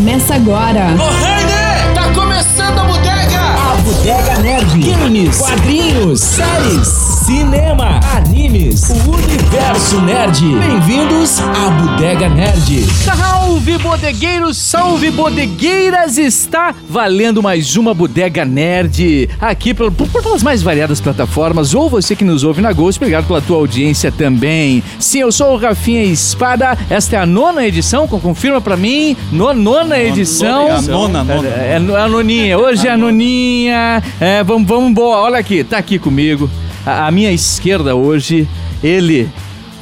Começa agora. Ô, Rainer, tá começando a bodega! A Bodega Nerd. Games, quadrinhos, séries, cinema, animes, o universo nerd. Bem-vindos à Bodega Nerd. Salve bodegueiros, salve bodegueiras! Está valendo mais uma Bodega Nerd aqui por, por- pelas mais variadas plataformas. Ou você que nos ouve na Ghost, obrigado pela tua audiência também. Sim, eu sou o Rafinha Espada. Esta é a nona edição, co- confirma pra mim. No- nona edição. É a nona, nona. É, é a noninha, hoje é a noninha. É, vamos, vamos, boa. Olha aqui, tá aqui comigo. A, a minha esquerda hoje, ele,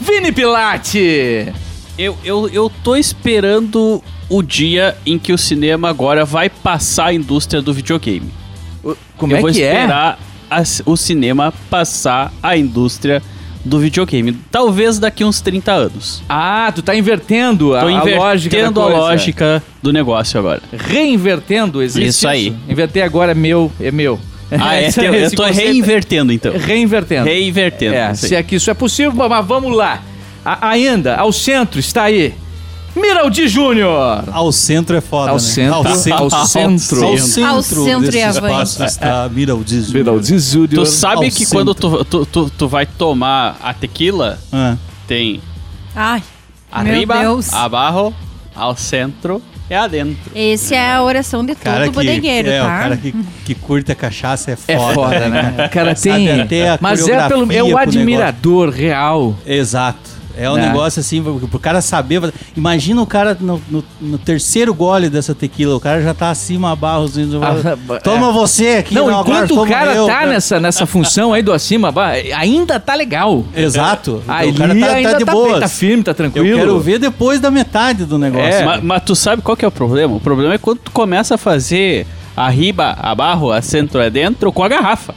Vini Pilate. Eu, eu, eu tô esperando o dia em que o cinema agora vai passar a indústria do videogame. Como eu é vou que é? esperar a- o cinema passar a indústria do videogame. Talvez daqui uns 30 anos. Ah, tu tá invertendo a, Tô a lógica invertendo a lógica do negócio agora. Reinvertendo, existe Isso aí. Inverter agora é meu, é meu. Ah, é? Esse- Eu, esse tô conceito- reinvertendo então. Reinvertendo. Reinvertendo. É, se é que isso é possível, mas vamos lá. A- ainda, ao centro está aí, Miraldi Júnior. Ao centro é foda, Ao né? centro, Ao centro. ao centro. Ao Ao centro, Ao centro desse e espaço está Miraldi Júnior. Miraldi Júnior. Tu sabe Ao que centro. quando tu, tu, tu, tu vai tomar a tequila, Ah, tem Ai, arriba, meu Deus. abaixo, ao centro e adentro. Esse é a oração de todo cara que, bodegueiro, é, tá? o cara que, que curte a cachaça é foda. É foda, né? Cara, Sabe tem. até a Mas é, pelo, é o admirador real. Exato. É um Né? negócio assim, pro, cara saber. Imagina o cara no, no- no terceiro gole dessa tequila, o cara já tá acima barros. Ah, Toma você aqui. Não, agora enquanto o toma cara eu. tá nessa, nessa função aí do acima, ba- ainda tá legal. Exato. Aí o cara tá, ainda tá de tá, boa. tá firme, tá Eu tranquilo. quero ver depois da metade do negócio. É. Ma- Mas, tu sabe qual que é o problema? O problema é quando tu começa a fazer arriba, abaixo, a centro é dentro com a garrafa.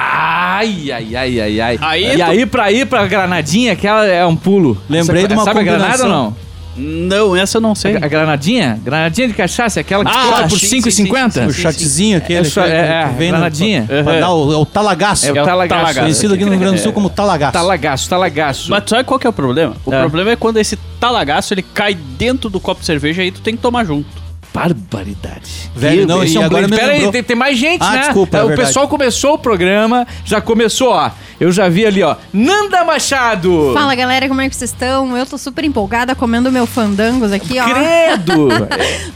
Ai, ai, ai, ai, ai. Aí e tu- aí, pra ir pra granadinha, aquela é um pulo. Lembrei de uma Sabe a granada ou não? Não, essa eu não sei. A granadinha? Granadinha de cachaça, aquela que Ah, por sim, 5,50? O shotzinho aquele É, que, é, é, que vem no, granadinha. pra Uhum. dar o, é o talagaço. É o É talagaço. talagaço. Conhecido aqui no Rio Grande do Sul como talagaço. Talagaço, talagaço. Mas tu sabe qual que é o problema? O É. problema é quando esse talagaço ele cai dentro do copo de cerveja e tu tem que tomar junto. Barbaridade. Velho, não, esse e é um agora grande- Pera aí, tem, tem mais gente, Ah, né? desculpa, é o pessoal começou o programa, já começou, ó. Eu já vi ali, ó. Nanda Machado. Fala galera, como é que vocês estão? Eu tô super empolgada comendo meu fandangos aqui, ó. Credo!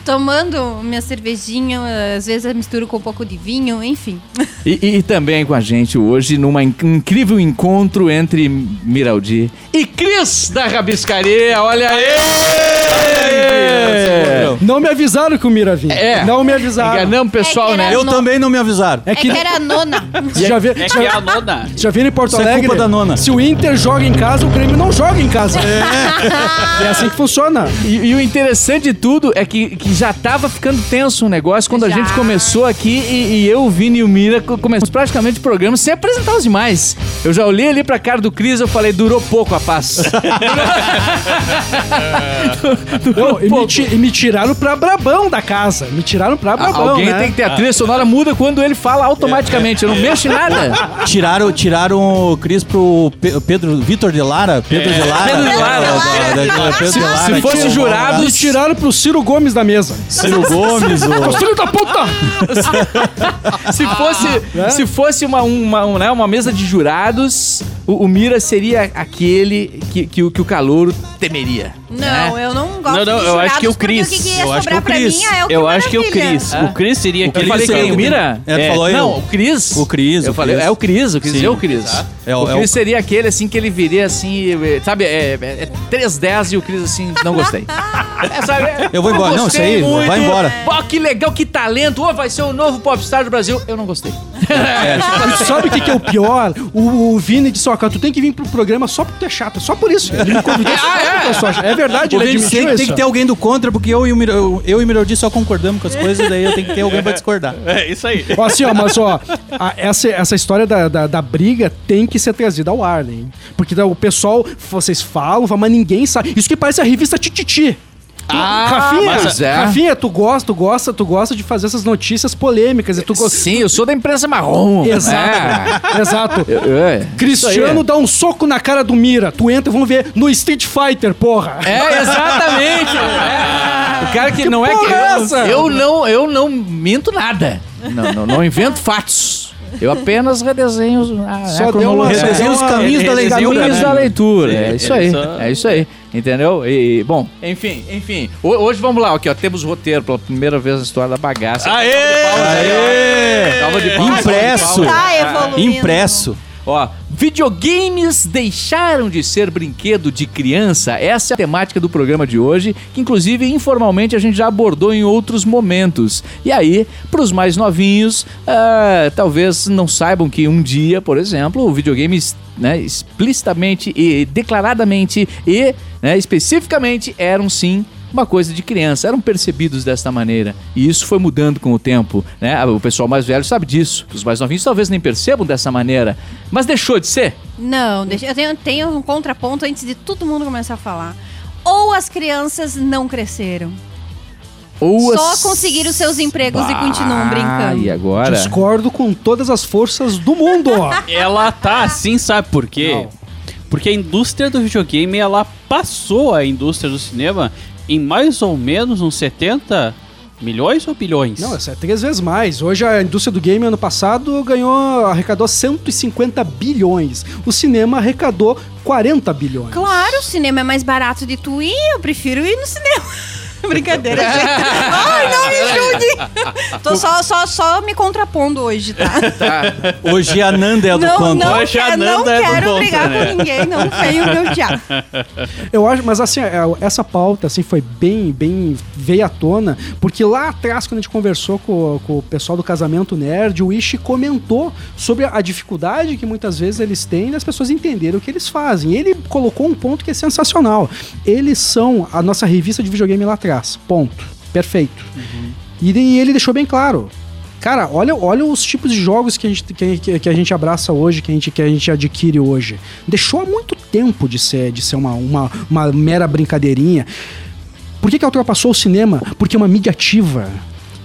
Tomando minha cervejinha, às vezes eu misturo com um pouco de vinho, enfim. E, e também com a gente hoje, numa in- incrível encontro entre Miraldi e Cris da Rabiscaria. Olha aí! Não me avisaram que o Mira vinha. É. Não me avisaram. Enganamos o pessoal, É que era- né? Eu Não. também não me avisaram. É que era a nona. Você já, vê, É que é a nona. já viram em Porto Isso é Alegre? culpa da nona. Se o Inter joga em casa, o Grêmio não joga em casa. É, assim que funciona. E, e o interessante de tudo é que, que já tava ficando tenso o negócio quando a Já. gente começou aqui e, e eu, o Vini e o Mira co- começamos praticamente o programa sem apresentar os demais. Eu já olhei ali pra cara do Cris e eu falei, durou pouco a paz. durou Não, e, me pouco. ti- e me tiraram pra Brabão da casa. Me tiraram pra Brabão, Alguém né? tem que ter a trilha sonora muda quando ele fala automaticamente. Eu não mexo em nada. Tiraram, tiraram o Cris pro Pe- Pedro Vitor de Lara. Pedro de Lara. Pedro de Lara. Pedro Se- de Lara, se fosse jurado, Me tiraram pro Ciro Gomes da mesa. Ciro Gomes. Ô, filho da puta! Se fosse, se fosse uma, uma, um, né, uma mesa de jurados, o, o Mira seria aquele que, que, o- que o calouro temeria. Não, eu não gosto Não, não, de eu acho que o Cris. O que, que Eu acho que é o Cris. mim é o que Eu acho que é o maravilha. Cris. O Cris seria Eu aquele falei Cris quem? é O Mira? É, tu falou eu. Não, o Cris. O Cris, Eu o falei, é o Cris, o Cris Sim. é o Cris. É o é o- seria aquele assim que ele viria assim, sabe, é, é, é 3-10 e o Cris assim, não gostei. É, sabe, é, Eu vou embora. Não, isso aí, vai embora. Pô, que legal, que talento. Vai ser o novo popstar do Brasil. Eu não gostei. Sabe o que, que é o pior? O, o Vini disse, ó, tu tem que vir pro programa só porque tu é chato. Só por isso. Ele me convidou só sou chato. É verdade, ele admitiu tem, que ter alguém do contra, porque eu e o, Mira- eu, eu e o Miraldi só concordamos com as coisas, daí eu tenho que ter alguém pra discordar. É isso aí. Ó, assim, ó, mas ó, a- essa, essa história da, da, da briga tem que ser trazida ao ar, né? Porque o pessoal, vocês falam, falam, mas ninguém sabe. Isso que parece a revista Tititi. Ah, Rafinha, mas é. Rafinha, tu gosta, tu gosta, tu gosta de fazer essas notícias polêmicas. E tu go- Sim, eu sou da imprensa marrom. Exato. Exato. É. Isso Cristiano dá um soco na cara do Mira. Tu entra, vamos ver no Street Fighter, porra. É, exatamente. É. cara que, não é que é essa? eu, eu não eu não minto nada. Não, não, não invento fatos. Eu apenas redesenho a, Só a deu uma- cronologia. Redesenha os caminhos da leitura. Caminhos né? da leitura, é isso aí, é isso aí, entendeu? E, bom, enfim, enfim, Ho- hoje vamos lá, aqui ó, temos roteiro pela primeira vez na história da bagaça. Aê! Aê! Palmas, Impresso. Tá evoluindo. Impresso. Ó, videogames deixaram de ser brinquedo de criança. Essa é a temática do programa de hoje, que inclusive informalmente a gente já abordou em outros momentos. E aí, para os mais novinhos, ah, talvez não saibam que um dia, por exemplo, o videogame né, explicitamente e declaradamente e né, especificamente eram sim uma coisa de criança, eram percebidos desta maneira. E isso foi mudando com o tempo, né? O pessoal mais velho sabe disso. Os mais novinhos talvez nem percebam dessa maneira. Mas deixou de ser? Não, deixa, eu tenho, tenho um contraponto antes de todo mundo começar a falar. Ou as crianças não cresceram. Ou Só as- conseguiram seus empregos e continuam Ah, brincando. E agora? Discordo com todas as forças do mundo. Ela tá assim, sabe por quê? Não. Porque a indústria do videogame, ela passou a indústria do cinema em mais ou menos uns 70 milhões ou bilhões? Não, essa é três vezes mais. Hoje a indústria do game ano passado ganhou, arrecadou 150 bilhões. O cinema arrecadou 40 bilhões. Claro, o cinema é mais barato de tu ir, eu prefiro ir no cinema. Brincadeira, gente. Ai, não me julgue. Tô só, só, só me contrapondo hoje, tá? Hoje a Nanda é a do Não, conto. não, Hoje a quero, não Nanda é do quero contra, brigar né? com ninguém, não venho me odiar. Eu acho, mas assim, é, essa pauta assim foi bem, bem veio à tona, porque lá atrás quando a gente conversou com, com o pessoal do Casamento Nerd, o Ishi comentou sobre a dificuldade que muitas vezes eles têm das pessoas entenderem o que eles fazem. Ele colocou um ponto que é sensacional. Eles são a nossa revista de videogame lá atrás. Ponto. Perfeito. E daí ele deixou bem claro. Cara, olha, olha os tipos de jogos que a, gente, que- que a gente abraça hoje, que a gente, que a gente adquire hoje. Deixou há muito tempo de ser, de ser uma, uma, uma mera brincadeirinha. Por que, que ultrapassou o cinema? Porque é uma mídia ativa.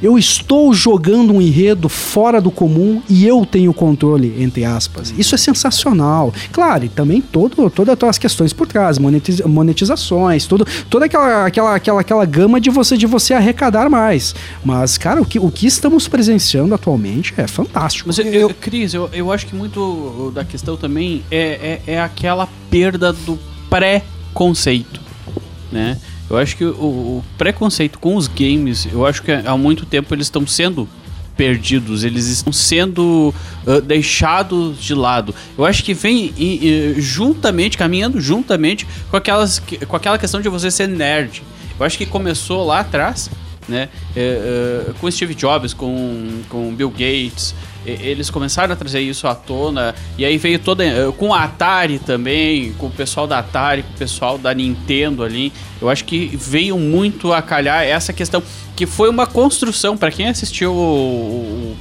Eu estou jogando um enredo fora do comum e eu tenho controle, entre aspas. Isso é sensacional. Claro, e também todo, todas as questões por trás, monetiz- monetizações, tudo, toda aquela, aquela, aquela, aquela gama de você, de você arrecadar mais. Mas, cara, o que, o que estamos presenciando atualmente é fantástico. Mas, eu, eu, Cris, eu, eu acho que muito da questão também é, é, é aquela perda do pré-conceito, né? Eu acho que o, o preconceito com os games, eu acho que há muito tempo eles estão sendo perdidos, eles estão sendo ah, deixados de lado. Eu acho que vem e- e, juntamente, caminhando juntamente com, aquelas, que- com aquela questão de você ser nerd. Eu acho que começou lá atrás, né? é, com Steve Jobs, com, com Bill Gates. Eles começaram a trazer isso à tona. E aí veio toda. é, Com a Atari também, com o pessoal da Atari, com o pessoal da Nintendo ali. Eu acho que veio muito a calhar essa questão. Que foi uma construção, para quem assistiu o,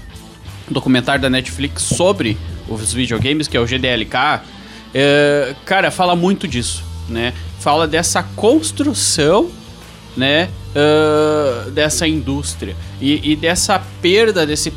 o documentário da Netflix sobre os videogames, que é o GDLK, é, cara, fala muito disso, né? Fala dessa construção, né? ah, dessa indústria e, e dessa perda desse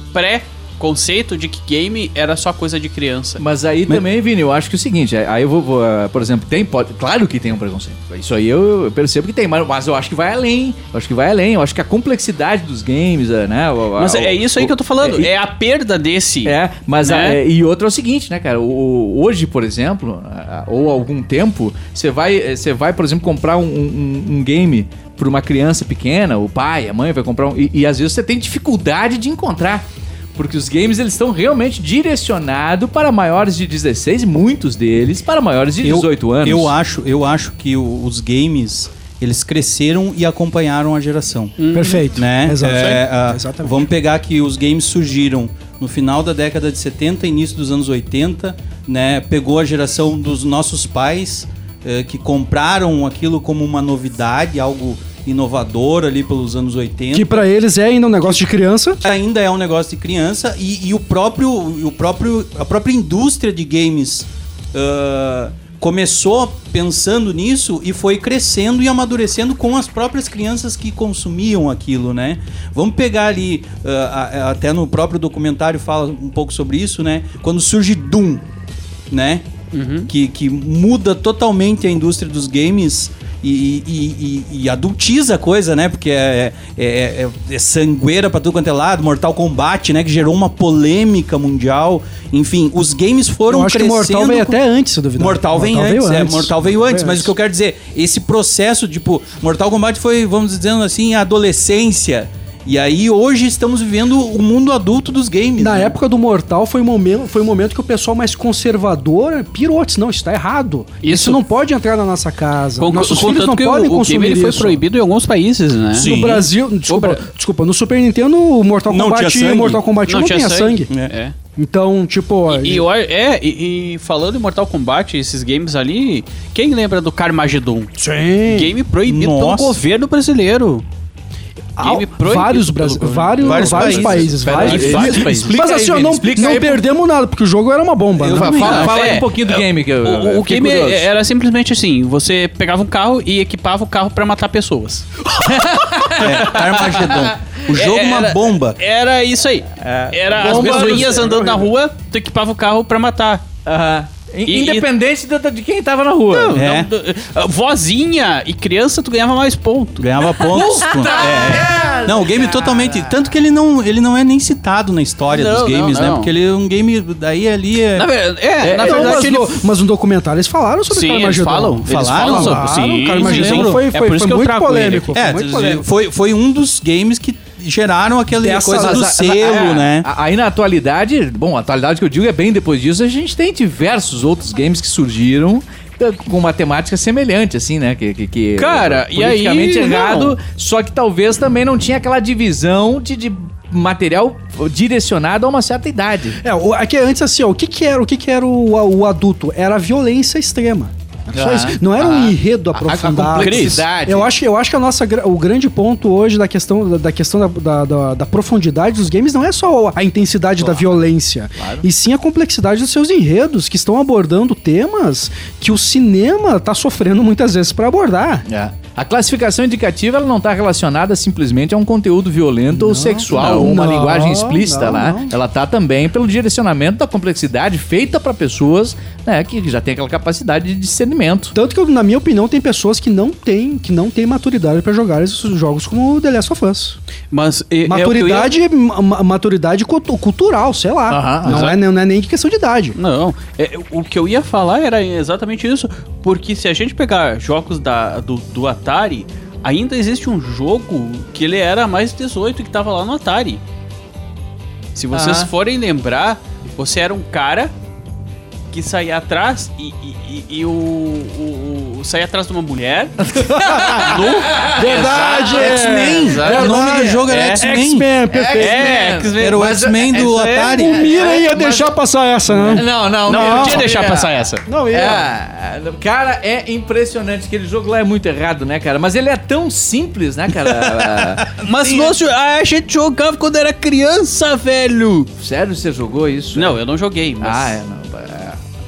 pré-conceito de que game era só coisa de criança. Mas aí também, Vini, eu acho que é o seguinte, aí eu vou, vou, ah, por exemplo, tem, pode, claro que tem um preconceito. Isso aí eu, eu percebo que tem, mas, mas eu acho que vai além. Eu acho que vai além. Eu acho que a complexidade dos games, ah, né? o- Mas é o- isso aí que eu tô falando, é- é, a perda desse. É, mas Né? a- é, e outro é o seguinte, né, cara? Hoje, por exemplo, ou algum tempo, você vai, eh, você vai, por exemplo, comprar um, um- um game para uma criança pequena, o pai, a mãe vai comprar um, e, e às vezes você tem dificuldade de encontrar. Porque os games eles estão realmente direcionados para maiores de 16, muitos deles para maiores de 18 anos. Eu acho, eu acho que o- os games eles cresceram e acompanharam a geração. Perfeito. Né? Exato. É, ah, Exatamente. Vamos pegar que os games surgiram no final da década de 70, início dos anos 80, né? Pegou a geração dos nossos pais eh, que compraram aquilo como uma novidade, algo inovador ali pelos anos 80 Que pra eles é ainda um negócio de criança. ainda é um negócio de criança e, e o próprio o próprio a própria indústria de games ah, começou pensando nisso e foi crescendo e amadurecendo com as próprias crianças que consumiam aquilo, né? Vamos pegar ali ah, a- até no próprio documentário fala um pouco sobre isso, né? Quando surge Doom, né? Que, que muda totalmente a indústria dos games e, e- e- e adultiza a coisa, né? Porque é, é, é- é sangueira pra tudo quanto é lado, Mortal Kombat, né? Que gerou uma polêmica mundial. Enfim, os games foram Eu acho que crescendo. Mortal veio com- até antes, se duvidar. Mortal vem veio antes, é, Mortal veio antes, mas o que eu quero dizer, esse processo, tipo, Mortal Kombat foi, vamos dizendo assim, a adolescência. E aí hoje estamos vivendo o mundo adulto dos games. Na né? época do Mortal foi um momento, foi um momento que o pessoal mais conservador pirou, disse, não, isso tá errado. Isso, Isso. não pode entrar na nossa casa. Com, Nossos filhos contanto não que podem o, o game consumir ele foi proibido em alguns países, né? Sim. No Brasil, desculpa, Bra- desculpa, no Super Nintendo o Mortal Não Kombat, tinha sangue. Mortal Kombat não, tinha sangue. É. Então, tipo, E, eu- é, e, e falando em Mortal Kombat, esses games ali, quem lembra do Carmageddon? sim. Game proibido Nossa. pelo governo brasileiro. Game proibido vários, vários, Vários vários, países. países, vários, aí, vários países. Explica Mas aí, assim, Vini, não, explica não aí, perdemos nada, porque o jogo era uma bomba. Eu né? Fala, fala aí É, um pouquinho do game que eu, O, o game curioso. era simplesmente assim: você pegava um carro e equipava o carro pra matar pessoas. É, Armagedon. O jogo é uma Era- bomba. Era isso aí. Era as pessoas do- andando na rua, tu equipava o carro pra matar. Aham. In- E- Independente de, de quem tava na rua. É. Não, do- vozinha e criança, tu ganhava mais ponto. Ganhava pontos. com- é. Não, o game totalmente. Tanto que ele não, ele não é nem citado na história Não, dos não, games, né? não. Porque ele é um game. Daí ali é. Na, ver- é, na Não, verdade, mas, ele. no, mas no documentário eles falaram sobre Sim, o eles Carmageddon. falam. Eles Falaram? sobre. Sim, o Carmageddon sim, sim. foi, É foi, por isso foi que eu muito trago ele. polêmico. É, foi muito polêmico. foi, foi um dos games que geraram aquela Dessa- coisa do selo, é, né? Aí na atualidade, bom, a atualidade que eu digo é bem depois disso, a gente tem diversos outros games que surgiram eh, com uma temática semelhante, assim, né? Que, que, que Cara, eh, e aí, errado, não. só que talvez também não tinha aquela divisão de, de material direcionado a uma certa idade. É, o- aqui antes assim, ó, o que que era, o que que era o, o adulto? Era a violência extrema. Isso. Não era um enredo A- a aprofundado. complexidade. Eu acho, eu acho que a nossa, o grande ponto hoje da questão, da, da questão da, da, da- da profundidade dos games não é só a intensidade da violência, e sim a complexidade dos seus enredos, que estão abordando temas que o cinema tá sofrendo muitas vezes para abordar. É. A classificação indicativa ela não está relacionada simplesmente a um conteúdo violento ou sexual, não, ou uma não, linguagem explícita não, lá. não. Ela tá também pelo direcionamento da complexidade feita para pessoas né, que já têm aquela capacidade de discernimento. Tanto que, na minha opinião, tem pessoas que não têm, que não têm maturidade para jogar esses jogos como o The Last of Us. Mas é- é o que eu ia- Maturidade, ma- maturidade cultu- cultural, sei lá. Aham, não, é, não é nem questão de idade. Não, é, o que eu ia falar era exatamente isso, porque se a gente pegar jogos da, do, do Atari, ainda existe um jogo que ele era mais 18 que tava lá no Atari. Se vocês Ah. forem lembrar, você era um cara que saía atrás e, e- e- e o, o, o- saía atrás de uma mulher. nu. Verdade! X-Men. Exato. O nome do jogo era É, X-Men. X-Men, perfeito. É, X-Men. Era o X-Men do é- Atari. O Mira ia deixar passar essa, né? Não, não, Não, eu não tinha deixar passar essa. Não ia. É, cara, é impressionante. Aquele jogo lá é muito errado, né, cara? Mas ele é tão simples, né, cara? Mas nós, a gente jogava quando era criança, velho. Sério, você jogou isso? Não, eu não joguei, mas... Ah, é, não.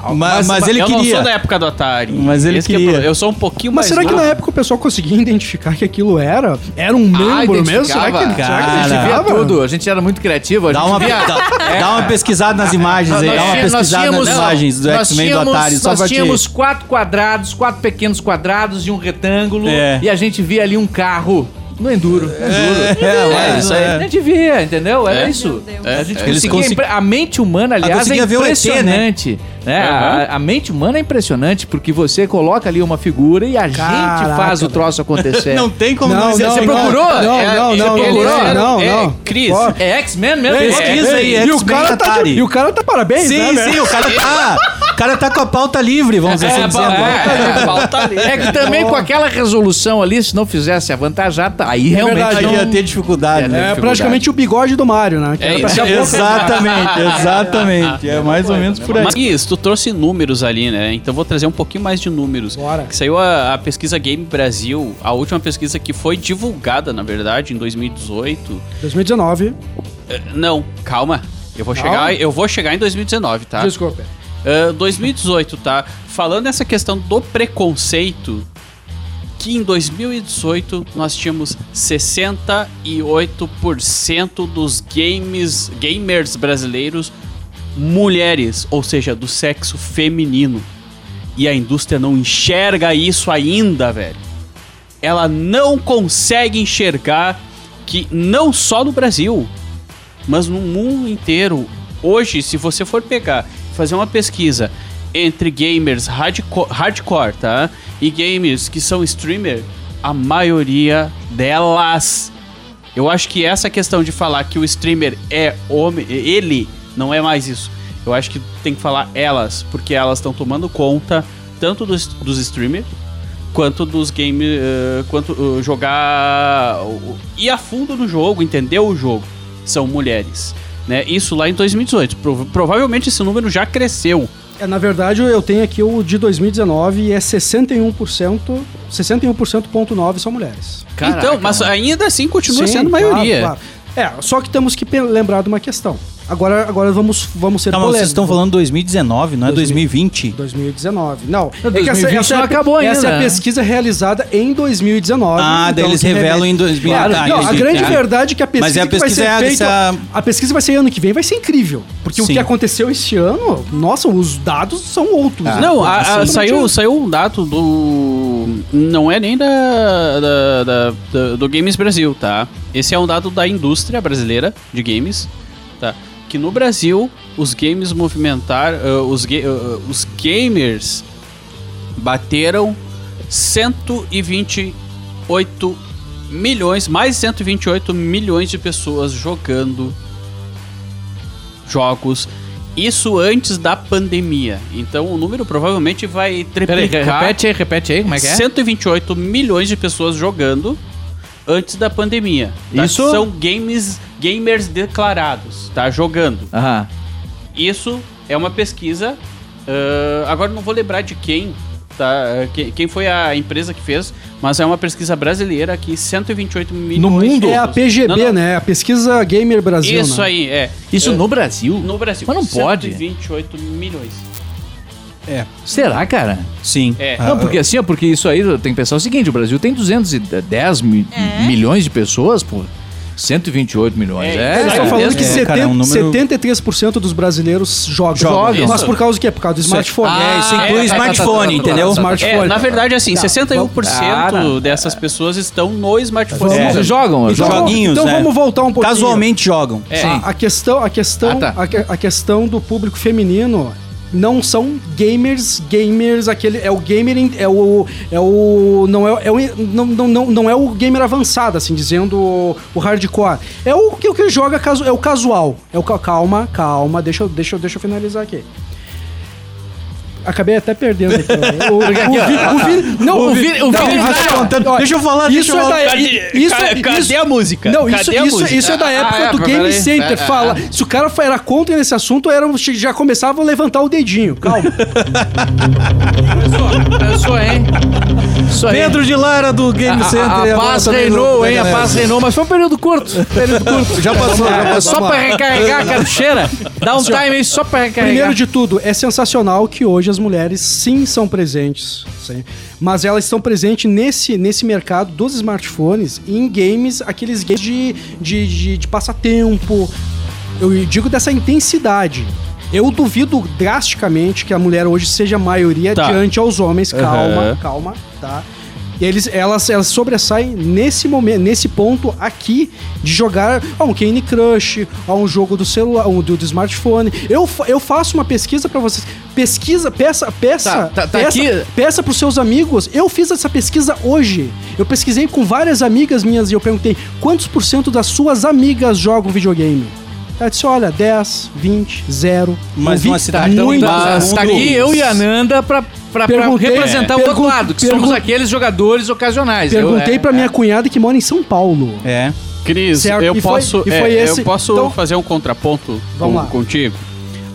É. Mas, mas ele eu não queria. sou da época do Atari. Mas ele Esse que é queria. problema. eu sou um pouquinho Mas mais será que novo. na época o pessoal conseguia identificar que aquilo era? Era um Ah, membro mesmo? Será que, identificava. será que Cara, A gente via identificava? tudo, a gente era muito criativo. A Dá uma, via... dá, dá uma pesquisada nas imagens aí. Nós Dá uma pesquisada tínhamos- nas imagens do X-Men do Atari. Só Nós tínhamos quatro quadrados, quatro pequenos quadrados e um retângulo. É. E a gente via ali um carro no Enduro. No Enduro. É, isso aí. é. A gente via, entendeu? Era É. isso. A gente É. Conseguia consegui- impre- A mente humana, aliás, é ver né? impressionante. né? A, a mente humana é impressionante porque você coloca ali uma figura e a gente faz o troço acontecer. Não tem como Não, não, não, ser não, procurou? Não, É, não, você não, procurou? não, não, É, não. Cris, É X-Men mesmo? Pesquisa aí, E o X-Men cara tá e o cara tá parabéns, Sim, né, sim, o cara tá. O cara tá com a pauta livre, vamos assim É, dizer. é, ali. É que também com aquela resolução ali, se não fizesse avantajar, tá- aí realmente verdade, Aí não... ia ter dificuldade. É, né? É dificuldade. praticamente o bigode do Mario, né? Que É isso, a. Exatamente, exatamente. É mais ou menos por aí. Mas tu trouxe números ali, né? Então vou trazer um pouquinho mais de números. Bora. Que saiu a, a pesquisa Game Brasil, a última pesquisa que foi divulgada, na verdade, em 2018. 2019. Eh, Não, calma. Eu vou Calma. chegar, eu vou chegar em 2019, tá? Desculpa. Ah, 2018, tá? Falando essa questão do preconceito, que em 2018 nós tínhamos 68% dos games, gamers brasileiros mulheres, ou seja, do sexo feminino. E a indústria não enxerga isso ainda, velho. ela não consegue enxergar que não só no Brasil, mas no mundo inteiro, hoje, se você for pegar, fazer uma pesquisa entre gamers hardcore, tá? E gamers que são streamer, a maioria delas. Eu acho que essa questão de falar que o streamer é homem, ele não é mais isso. Eu acho que tem que falar elas, porque elas estão tomando conta tanto dos, dos streamers quanto dos games, uh, quanto uh, jogar uh, a fundo no jogo, entender o jogo. São mulheres, né? Isso lá em 2018. Prov provavelmente esse número já cresceu. É, na verdade, eu tenho aqui o de 2019 e é 61%, 61,9% são mulheres. Caraca, então, mas ainda assim continua Sim, sendo claro, maioria. claro. É, só que temos que lembrar de uma questão. Agora, agora vamos, vamos ser Tá, mas vocês polêmicos. estão falando 2019, não é 2020? 2019. Não, Não, 2020 é não a- acabou essa é ainda, a né? pesquisa realizada em 2019. Ah, daí eles revelam revela- em 2000. Claro, Ah, não, a grande verdade é que a pesquisa, Mas é a que vai pesquisa ser é feita, essa- a pesquisa vai ser ano que vem, vai ser incrível, porque o Sim. que aconteceu este ano, nossa, os dados são outros. Ah. né? Não, a- a- Assim, saiu, saiu um dado do. Não é nem da, da- da- da- do Games Brasil, tá? Esse é um dado da indústria brasileira de games, tá? Que no Brasil os games movimentaram. ah, os, ga- ah, os gamers bateram 128 milhões, mais de 128 milhões de pessoas jogando jogos. Isso antes da pandemia. Então o número provavelmente vai Peraí, triplicar. repete aí, repete aí, como é que é? 128 milhões de pessoas jogando antes da pandemia. tá? Isso- são games, gamers declarados, tá? Jogando. Aham. Isso é uma pesquisa. ah, agora não vou lembrar de quem, tá? Que- Quem foi a empresa que fez, mas é uma pesquisa brasileira que 128 milhões. mundo? de É a PGB, Não, não. né? A Pesquisa Gamer Brasil. Isso né? aí, é. Isso É, no Brasil? no Brasil. Mas não pode. 128 milhões. Será, cara? Sim. É. Ah, Não, porque assim, ó, porque isso aí tem que pensar o seguinte, o Brasil tem 210 mi- É. milhões de pessoas, pô. 128 milhões. É, É, Eles estão falando que É, 70, cara, é um número- 73% dos brasileiros jogam. Jogam. Mas Isso. por causa do quê? Por causa do smartphone. É, isso Ah, inclui é, tá, tá, tá, smartphone, tá, tá, entendeu? tá, smartphone. É, na verdade, assim, Tá, 61% Ah, não. dessas pessoas estão no smartphone. É, jogam, Então, jogam. Joguinhos, então né? vamos voltar um pouquinho. Casualmente jogam. É. A, a questão, a questão, Ah, tá. a, que- a questão do público feminino não são gamers, gamers, aquele é o gamer é o é o não é, é o, não, não, não, não é o gamer avançado, assim dizendo o, o hardcore. É o que o que joga casu, é o casual. É o ca- calma, calma, deixa deixa deixa eu finalizar aqui. Acabei até perdendo aqui. ó. O, o, o Vini- não, O Vini- o não, Vini assim, tá ó, contando. ó, Deixa eu falar, Isso é da Cadê- isso, ca- cadê isso- a música? Não, isso, Cadê a isso, música? isso é da época Ah, é, do Game Center. pera- Fala, se o cara era contra nesse assunto, era, já começava a levantar o dedinho. Calma. Pensou, hein? Isso aí. Pedro de Lara do Game a, Center. a, a paz reinou, hein? A paz reinou, mas foi um período curto. Período curto. Já passou, já É, passou. só pra recarregar a cartucheira. Dá um time aí só pra recarregar. Primeiro de tudo, é sensacional que hoje as mulheres sim são presentes, sim, mas elas estão presentes nesse, nesse mercado dos smartphones e em games, aqueles games de, de, de, de passatempo. Eu digo dessa intensidade. Eu duvido drasticamente que a mulher hoje seja a maioria Tá. diante aos homens. Calma, Aham. calma, tá? Eles, elas, elas sobressaem nesse momento, nesse ponto aqui de jogar a um Candy Crush, a um jogo do celular, um do, do smartphone. Eu, eu faço uma pesquisa pra vocês. Pesquisa, peça, peça, Tá, tá- tá peça, aqui. peça pros seus amigos. Eu fiz essa pesquisa hoje. Eu pesquisei com várias amigas minhas e eu perguntei quantos por cento das suas amigas jogam videogame. Ela disse, olha, 10, 20, 0. Mas Ouvi numa cidade tão muito- Mas tá aqui eu e a Nanda pra, pra, pra representar o outro lado, que somos aqueles jogadores ocasionais. Perguntei eu, é, pra minha cunhada que mora em São Paulo. É. Cris, Certo, eu e foi- posso, e foi é, esse- eu posso então- fazer um contraponto Vamos com- lá. contigo?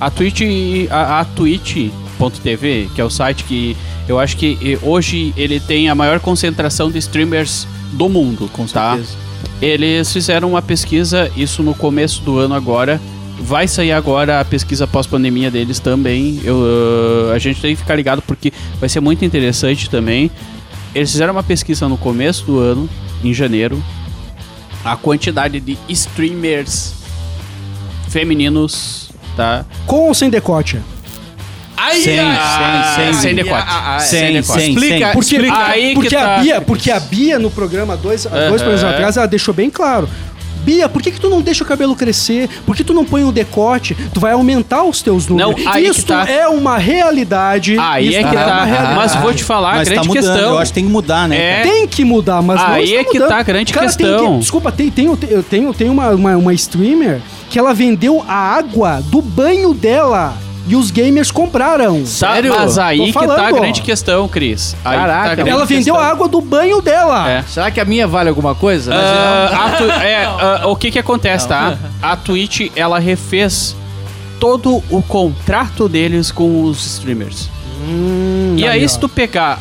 A Twitch, a, a Twitch.tv, que é o site que eu acho que eh, hoje ele tem a maior concentração de streamers do mundo, Com tá? certeza. Eles fizeram uma pesquisa, isso no começo do ano agora. Vai sair agora a pesquisa pós-pandemia deles também. Eu, uh, a gente tem que ficar ligado porque vai ser muito interessante também. Eles fizeram uma pesquisa no começo do ano, em janeiro. A quantidade de streamers femininos, tá? Com ou sem decote? Ai, Sem, ai, sem, sem ai, Sem sem decote. sem, Explica, sem. Porque, explica. Aí que porque, tá. a Bia, porque a Bia no programa dois, dois programas atrás, ela deixou bem claro. Bia, por que, que tu não deixa o cabelo crescer? Por que tu não põe um decote? Tu vai aumentar os teus números. Não, aí que Isso tá. é uma realidade. Aí Isso é que uma tá. realidade. Mas vou te falar, Mas tá grande mudando, questão. eu acho que tem que mudar, né? É. Tem que mudar, mas não Aí está é que mudando. tá a grande Cara, tem questão. que- desculpa, tem, tem, eu tenho, tenho uma, uma, uma streamer que ela vendeu a água do banho dela e os gamers compraram. Tá, Sério? mas aí que tá a grande questão, Cris. Aí que Caraca, tá Ela vendeu questão. a água do banho dela. É. Será que a minha vale alguma coisa? A tu- é, ah, o que que acontece, tá? A Twitch, ela refez todo o contrato deles com os streamers. Hum, E aí, ó. se tu pegar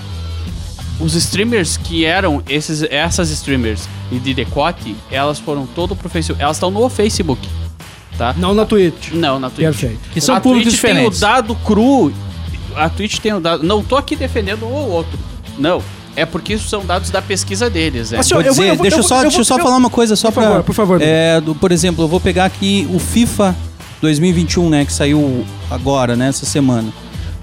os streamers que eram esses, essas streamers e de decote, elas foram todo pro Facebook. Elas estão no Facebook, tá? Não na Twitch. Não, na Twitch. Perfeito. Que são a públicos Twitch diferentes. tem o dado cru. A Twitch tem o dado. Não tô aqui defendendo um ou outro. Não. É porque isso são dados da pesquisa deles. É. Assim, Vou eu vou- dizer, eu vou- deixa eu eu só, vou- deixa eu só eu- falar uma coisa só Por pra. favor, por favor. É, do- por exemplo, eu vou pegar aqui o FIFA 2021, né, que saiu agora, né, essa semana.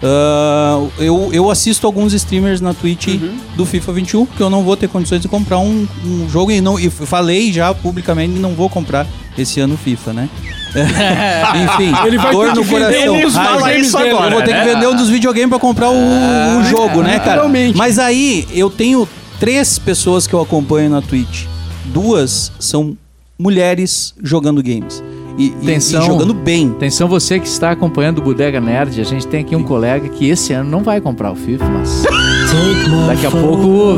Ah, eu, eu assisto alguns streamers na Twitch Uhum. do FIFA 21, porque eu não vou ter condições de comprar um, um jogo e não e falei já publicamente que não vou comprar esse ano o FIFA, né? Enfim, Ele vai dor no coração. um dos raiva. videogames dele. Eu vou ter que vender um dos videogames pra comprar o, o jogo, né, cara? literalmente. Mas aí eu tenho três pessoas que eu acompanho na Twitch. Duas são mulheres jogando games. E, Atenção. e jogando bem. Atenção você que está acompanhando o Bodega Nerd, a gente tem aqui um colega que esse ano não vai comprar o FIFA, mas daqui a pouco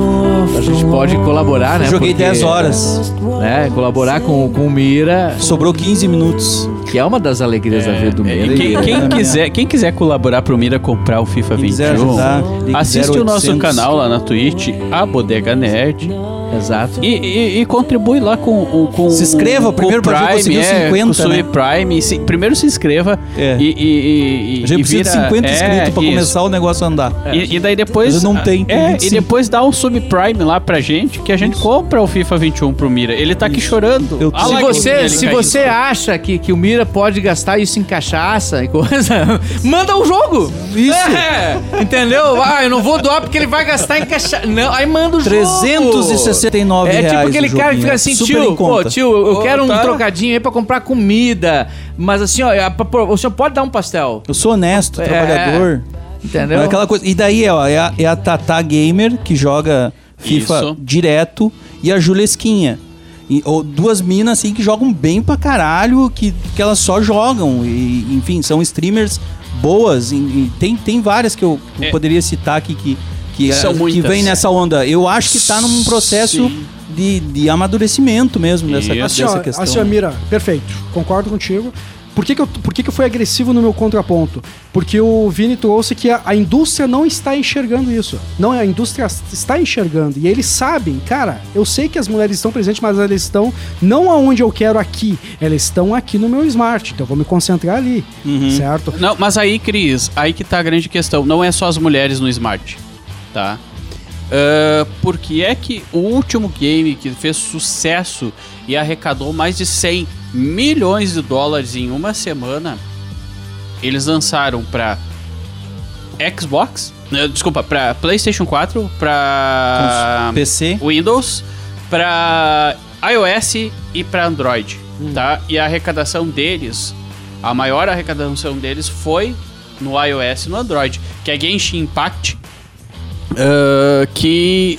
a gente pode colaborar, né? Joguei Porque, 10 horas. Né, colaborar com, com o Mira, Sobrou 15 minutos. que é uma das alegrias da vida do É, Mira. quem, quem É, quiser, quem quiser colaborar pro Mira comprar o FIFA Quem quiser 21, ajudar, assiste o nosso 0800. canal lá na Twitch, a Bodega Nerd, Exato. e, e- e contribui lá com, o- com Se inscreva com primeiro pra gente conseguir é, 50, com né? Prime. Se- primeiro se inscreva É. e, e, e, A gente e precisa de vira- 50 é, inscritos pra isso. começar o negócio a andar. E, e daí depois. Mas não tem, tem É, 25. e depois dá um subprime lá pra gente, que a gente compra o FIFA 21 pro Mira. Ele tá aqui chorando. Eu- Ah Se você, se você acha que, que o Mira pode gastar isso em cachaça e coisa, manda o jogo. Isso. É, entendeu? Ah, eu não vou doar porque ele vai gastar em cachaça. Não, aí manda o jogo. 369 É tipo reais aquele o cara que fica assim, super tio, pô, tio, eu quero um tá. trocadinho aí pra comprar comida. Mas assim, ó, é o senhor pode dar um pastel. Eu sou honesto, É. trabalhador. Entendeu? É aquela coisa. E daí, ó, é a, é a Tata Gamer que joga FIFA Isso. direto e a Julesquinha. E, ou duas minas assim que jogam bem pra caralho, que, que elas só jogam. E, enfim, são streamers boas. E, e tem, tem várias que eu, eu É. poderia citar aqui que, que, São que muitas. vem nessa onda. Eu acho que tá num processo de, de amadurecimento mesmo dessa. Assim, questão. assim, ó, Mira, perfeito. Concordo contigo. Por que, que, eu, por que, que eu fui agressivo no meu contraponto? Porque o Vini trouxe que a, a indústria não está enxergando isso. Não, a indústria está enxergando. E eles sabem, cara, eu sei que as mulheres estão presentes, mas elas estão não aonde eu quero aqui. Elas estão aqui no meu smart. Então eu vou me concentrar ali. Uhum. Certo? Não, mas aí, Cris, aí que tá a grande questão. Não é só as mulheres no Smart, tá? Ah, porque é que o último game que fez sucesso e arrecadou mais de 100 milhões de dólares em uma semana, eles lançaram pra Xbox, eh, desculpa, pra PlayStation 4, pra PC. Windows, pra iOS e pra Android, tá? E a arrecadação deles, a maior arrecadação deles foi no iOS e no Android, que é Genshin Impact, ah, que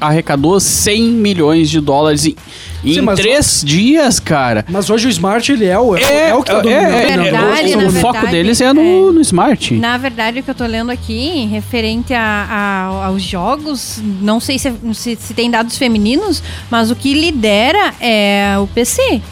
arrecadou 100 milhões de dólares em, em Sim, três dias, cara. Mas hoje o smart, ele é o, é, é o que tá é, dominando. é, né? verdade, o, o foco verdade, deles é no, é. no Smart. Na verdade, o que eu tô lendo aqui, referente a, a- aos jogos, não sei se, se, se tem dados femininos, mas o que lidera é o PC.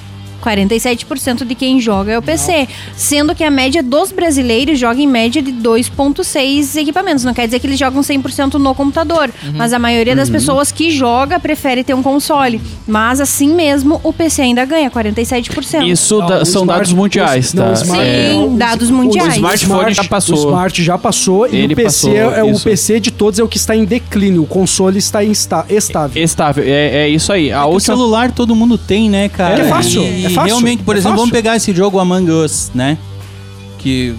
47% de quem joga é o PC. Sendo que a média dos brasileiros joga em média de 2,6 equipamentos. Não quer dizer que eles jogam 100% no computador. Mas a maioria das pessoas que joga prefere ter um console. Mas assim mesmo, o PC ainda ganha 47%. Isso Não, da- o são smart- dados mundiais, o- não, tá? o smart- É. Sim, dados mundiais. O smartphone já passou. O Smart já passou e Ele o PC passou, é o isso. PC de todos é o que está em declínio. O console está insta- estável. Estável, é, é isso aí. A O última celular todo mundo tem, né, cara? É fácil, E é fácil, realmente, por é exemplo, fácil. vamos pegar esse jogo Among Us, né? Que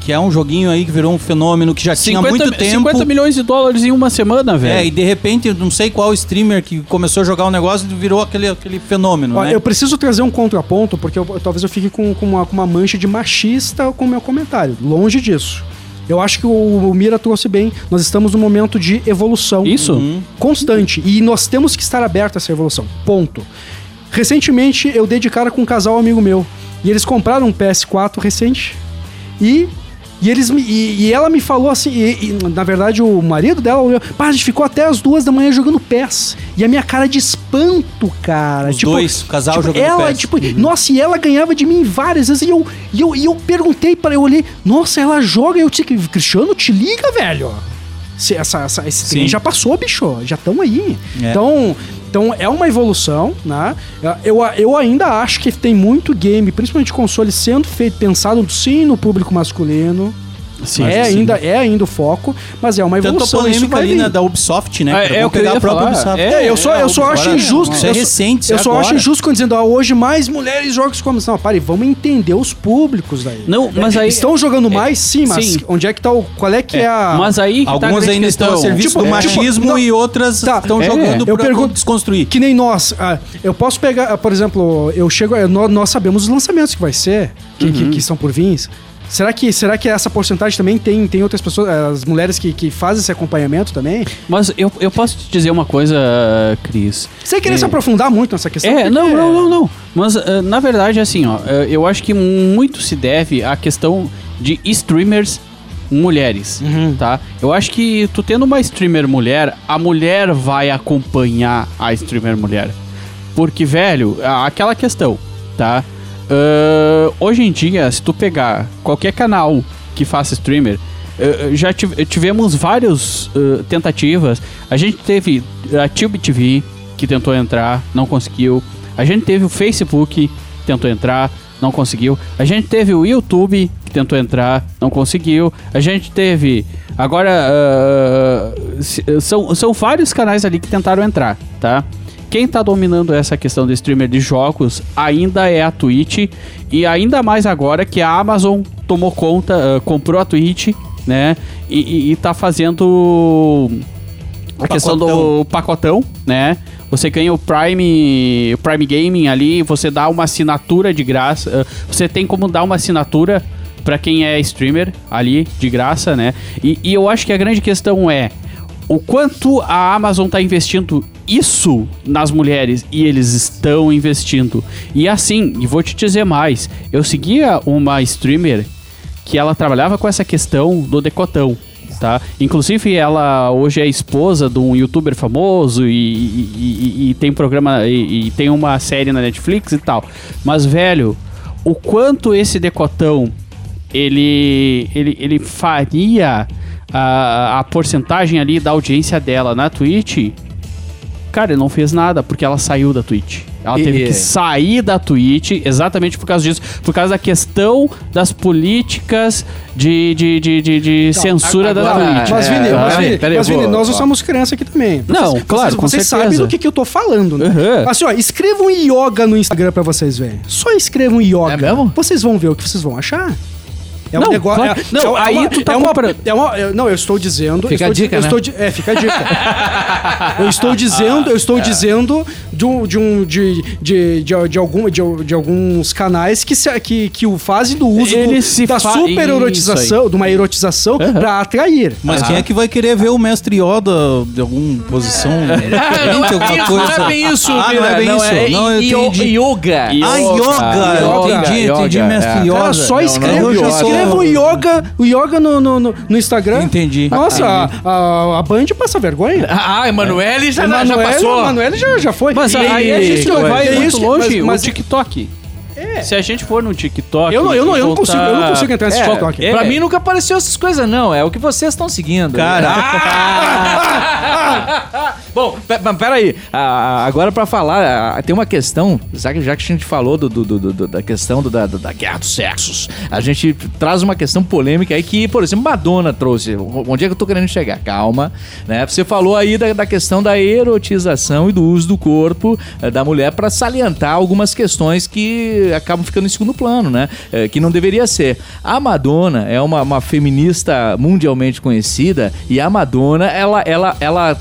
que é um joguinho aí que virou um fenômeno que já tinha muito tempo. 50 milhões de dólares em uma semana, É, velho. e de repente, não sei qual streamer que começou a jogar o negócio e virou aquele, aquele fenômeno, Ó, né? Eu preciso trazer um contraponto, porque eu- talvez eu fique com, com uma, com uma mancha de machista com o meu comentário. Longe disso. Eu acho que o, Mira trouxe bem. Nós estamos num momento de evolução Isso? Constante. E nós temos que estar abertos a essa evolução. Ponto. Recentemente eu dei de cara com um casal amigo meu. E eles compraram um PS4 recente. E. E, eles me, e, e ela me falou assim, e, e, na verdade o marido dela olhou, pá, a gente ficou até as duas da manhã jogando PES. E a minha cara de espanto, cara. Os dois, o casal tipo, jogando ela, PES. tipo, nossa, e ela ganhava de mim várias vezes. E eu, e eu, e eu perguntei para eu olhei, nossa, ela joga. E eu disse, Cristiano, te liga, velho. Se essa, essa- esse já passou, bicho. Já estão aí. É. Então, então é uma evolução, né? Eu, eu ainda acho que tem muito game, principalmente console, sendo feito, pensado sim no público masculino. Sim, é, sim. ainda, é ainda o foco, mas é uma Tanto a evolução. isso polêmica ali, né, da Ubisoft, né? É, cara? é o que eu pegar ia a própria falar. Ubisoft. É, É, eu só, é, eu só agora acho injusto. Isso é eu só- recente, isso Eu é só acho injusto quando dizendo, ah, hoje mais mulheres jogam com como. Não, pare, vamos entender os públicos daí. Não, mas aí- Estão jogando mais, sim, mas sim. onde é que tá o. Qual é que é, a. Mas aí tá Algumas grande ainda estão a serviço Tipo, do é, machismo tipo, não- e outras Tá, estão é, jogando eu pergunto- desconstruir. Que nem nós. ah, eu posso pegar, por exemplo, eu chego. Nós, nós sabemos os lançamentos que vai ser, que, que, que estão por vir. Será que, será que essa porcentagem também tem, tem outras pessoas, as mulheres que, que fazem esse acompanhamento também? Mas eu, eu posso te dizer uma coisa, Cris. Sem querer É. se aprofundar muito nessa questão. É, não, não, não, não. Mas eh, na verdade, assim, ó, eh, eu acho que muito se deve à questão de streamers mulheres, Uhum. tá? Eu acho que tu tendo uma streamer mulher, a mulher vai acompanhar a streamer mulher. Porque, velho, aquela questão, tá? Ah, hoje em dia, se tu pegar qualquer canal que faça streamer, eh, já tive- tivemos várias eh, tentativas. A gente teve a Tube TV, que tentou entrar, não conseguiu. A gente teve o Facebook, que tentou entrar, não conseguiu. A gente teve o YouTube, que tentou entrar, não conseguiu. A gente teve. Agora, são, são vários canais ali que tentaram entrar, tá? Quem tá dominando essa questão de streamer de jogos ainda é a Twitch. E ainda mais agora que a Amazon tomou conta, ah, comprou a Twitch, né? E, e, e tá fazendo a questão do pacotão, né? Você ganha o Prime, o Prime Gaming ali, você dá uma assinatura de graça. ah, Você tem como dar uma assinatura pra quem é streamer ali de graça, né? E, e eu acho que a grande questão é o quanto a Amazon tá investindo isso nas mulheres e eles estão investindo. E assim, e vou te dizer mais, eu seguia uma streamer que ela trabalhava com essa questão do decotão. Tá? Inclusive, ela hoje é esposa de um youtuber famoso e, e- e- e tem programa e, tem uma série na Netflix e tal. Mas, velho, o quanto esse decotão ele, ele, ele faria a, a porcentagem ali da audiência dela na Twitch, cara, ele não fez nada porque ela saiu da Twitch. Ela E- teve que sair da Twitch exatamente por causa disso, por causa da questão das políticas de, de, de, de, de censura da agora- Twitch. Mas, É, Vini, mas, peraí, Vini, peraí, mas, Vini, vou- nós não ó. somos criança aqui também. Não, Vocês- claro, vocês, com vocês certeza. sabem do que, que eu tô falando, né? Uhum. Assim, ó, escrevam yoga no Instagram pra vocês verem. Só escrevam yoga. É mesmo? Vocês vão ver o que vocês vão achar. É um Não, negócio. claro. é- Não, é aí uma- tu tá é uma, comprando. é uma- é- Não, eu estou dizendo. Fica eu a estou, dica, eu né? estou é, fica a dica. eu estou dizendo, eu estou dizendo de, um, de, um, de, de, de, de, algum, de, de alguns canais que, se, que, que o fazem do uso do- da super erotização, de uma erotização Uhum. pra atrair. Mas quem é que vai querer ver o mestre Yoda de alguma posição diferente, alguma coisa? Não é bem isso, Ah, não é bem isso. Não, eu entendi. Yoga. Ah, yoga. Yoga, entendi, entendi, mestre é. Yoda. Cara, só eu já sou- escreva o yoga, o yoga no, no, no, no Instagram. Entendi. Nossa, a, a, a Band passa vergonha. Ah, Emanuele já, já Emanuele- passou. Emanuele já, já foi. Mas E- aí a gente não vai que muito isso, longe, mas- mas- o TikTok. Se a gente for no TikTok... Eu não, eu não, eu não consigo, eu não consigo entrar nesse É, TikTok. é. Pra mim nunca apareceu essas coisas, não. É o que vocês estão seguindo. Bom, pe- mas peraí. Ah, agora pra falar, ah, tem uma questão, já que, a gente falou do, do- do- da questão do- da, da guerra dos sexos, a gente traz uma questão polêmica aí que, por exemplo, Madonna trouxe. Onde é que eu tô querendo chegar? Calma, né? Você falou aí da, da questão da erotização e do uso do corpo eh, da mulher pra salientar algumas questões que acabam ficando em segundo plano, né? É, que não deveria ser. A Madonna é uma, uma feminista mundialmente conhecida e a Madonna, ela, ela, ela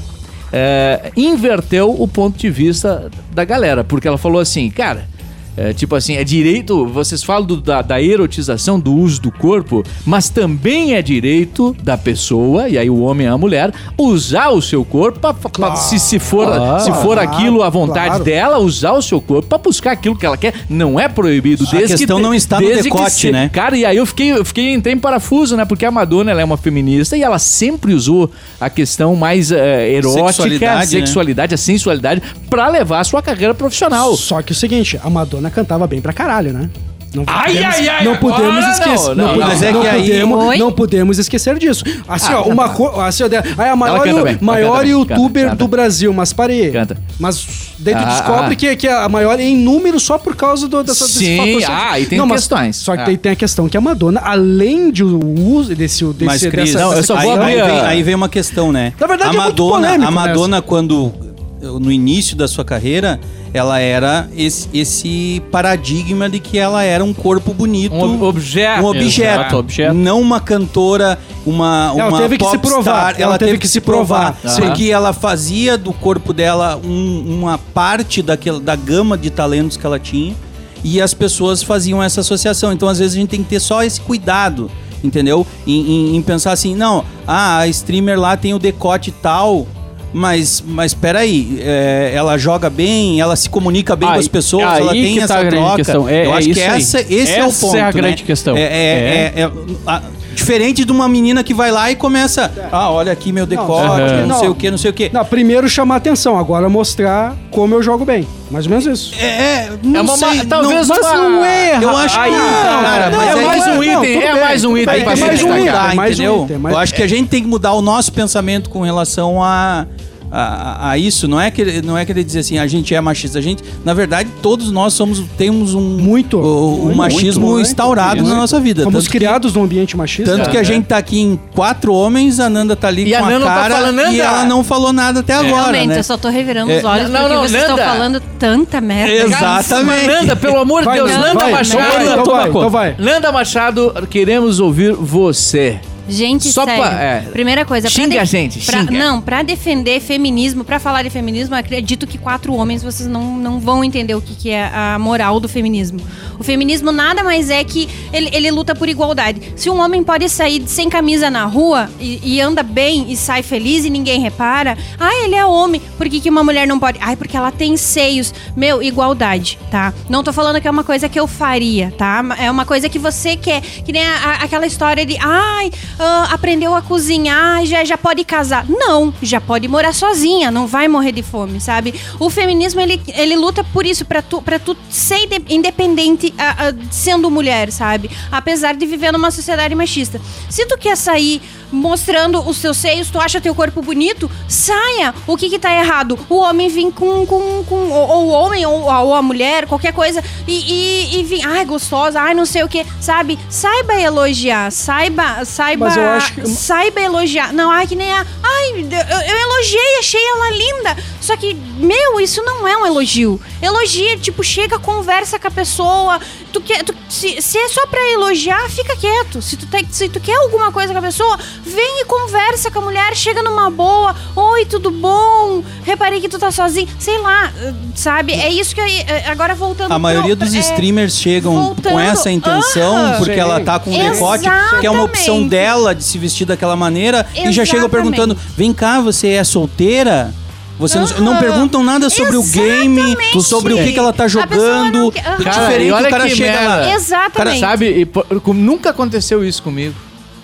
é, inverteu o ponto de vista da galera, porque ela falou assim, cara. É, tipo assim, é direito. Vocês falam do- da, da erotização, do uso do corpo, mas também é direito da pessoa, e aí o homem e a mulher, usar o seu corpo pra, pra- se, se for, Claro, se for claro, aquilo a vontade claro. dela, usar o seu corpo pra buscar aquilo que ela quer. Não é proibido. A Desde questão que, não está no decote, se- né? Cara, e aí eu fiquei, eu fiquei entrei em parafuso, né? Porque a Madonna ela é uma feminista e ela sempre usou a questão mais eh, erótica, Sexualidade, né? sexualidade, a sensualidade, pra levar a sua carreira profissional. Só que o seguinte, a Madonna cantava bem pra caralho, né? Não Ai, podemos, ai, ai, não podemos não, esquecer. não, Não, não, mas é não que aí- podemos, Oi? não podemos esquecer disso. Assim, Ah, ó, uma coisa. Assim, ó, aí a maior, bem, maior youtuber canta, canta. do Brasil, mas parei. Canta. Mas daí tu Ah, descobre ah. Que, que é a maior em número só por causa do, dessa, desse Sim, fator. ah, e tem mas- questões. Só que Ah. daí tem a questão que a Madonna, além de o uso desse, desse Mas, Cris, dessa, não, eu só vou aí, abrir aí, vem, aí vem uma questão, né? Na verdade, a é muito Madonna, polêmico a Madonna quando no início da sua carreira, ela era esse, esse paradigma de que ela era um corpo bonito, Um objeto. um objeto, objeto. não uma cantora, uma Ela uma teve que se provar, Ela, teve que se provar, Aham. porque ela fazia do corpo dela um- uma parte daquela, da gama de talentos que ela tinha e as pessoas faziam essa associação. Então, às vezes, a gente tem que ter só esse cuidado, entendeu? Em, em- em pensar assim, não, ah, a streamer lá tem o decote tal. Mas, mas peraí, é, ela joga bem, ela se comunica bem com Aí- as pessoas, ela tem que tá essa a grande troca. questão. É- Eu é acho que aí. essa, esse é o Essa ponto. é a né? grande questão. É, é- é- é- a- diferente de uma menina que vai lá e começa, ah, olha aqui meu decote, não, Não. sei o que, não sei o que. Não, primeiro chamar atenção, agora mostrar como eu jogo bem. Mais ou menos isso. É, é, não É uma ma- sei, talvez não, mas uma- não é. Eu acho que Aí, não, cara, não, mas é mais um item, é mais um item é gente mais um destacar. item, mais entendeu? Eu acho que a gente tem que mudar o nosso pensamento com relação a, a, a isso. Não é, que, não é querer dizer assim, a gente é machista. A gente, na verdade, todos nós somos, temos um, Muito. Muito, machismo muito. instaurado Muito. na nossa vida. Fomos Tanto que- criados num ambiente machista. Tanto que a gente tá aqui em quatro homens, a Nanda tá ali E com a a, Nanda tá cara falando, e ela não falou nada até agora, Realmente, né? eu só tô revirando É, os olhos não, porque não, vocês estão Nanda. falando tanta merda. Exatamente. Nanda, pelo amor de Vai, Deus, Nanda, Nanda vai, Machado. então vai, Nanda, então vai, então vai. Nanda Machado, queremos ouvir você. Gente, Só sério. pra- é. Primeira coisa, pra Xinga a def- gente, pra- xinga. Não, pra defender feminismo, pra falar de feminismo, acredito que quatro homens vocês não, não vão entender o que, que é a moral do feminismo. O feminismo nada mais é que ele, ele luta por igualdade. Se um homem pode sair sem camisa na rua e, e anda bem e sai feliz e ninguém repara, ah, ele é homem. Por que, que uma mulher não pode? Ai, porque ela tem seios. Meu, igualdade, tá? Não tô falando que é uma coisa que eu faria, tá? É uma coisa que você quer. Que nem a- a- aquela história de, ai, ah, aprendeu a cozinhar, já, já pode casar. Não, já pode morar sozinha, não vai morrer de fome, sabe? O feminismo, ele, ele luta por isso, pra tu, pra tu ser inde- independente ah, ah, sendo mulher, sabe? Apesar de viver numa sociedade machista. Se tu quer sair mostrando os seus seios, tu acha teu corpo bonito, saia. O que que tá errado? O homem vir com, com, com ou, ou o homem ou, a- ou a mulher, qualquer coisa, e, e, e vir, ai, gostosa, ai, não sei o que, sabe? Saiba elogiar, saiba, saiba, Mas eu acho que- saiba elogiar. Não, ai, que nem a, ai, eu, eu elogiei, achei ela linda. Só que, meu, isso não é um elogio. Elogia, tipo, chega, conversa com a pessoa. Tu quer, tu- se, se é só pra elogiar, fica quieto. Se tu, tá- se tu quer alguma coisa com a pessoa, vem e conversa com a mulher, chega numa boa. Oi, tudo bom? Reparei que tu tá sozinho. Sei lá, sabe? É isso que eu, eh, agora voltando A maioria pro- dos é, streamers chegam voltando- com essa intenção, Aham. porque Sim. ela tá com um decote, que é uma opção Exatamente. dela de se vestir daquela maneira, e já chegam Exatamente. perguntando: vem cá, você é solteira? Você não, não perguntam nada sobre o game, Exatamente. sobre o que, que ela tá jogando. não quer- Aham. Cara, Diferente, e olha o cara que chega lá. merda. Exatamente. Sabe, e, nunca aconteceu isso comigo.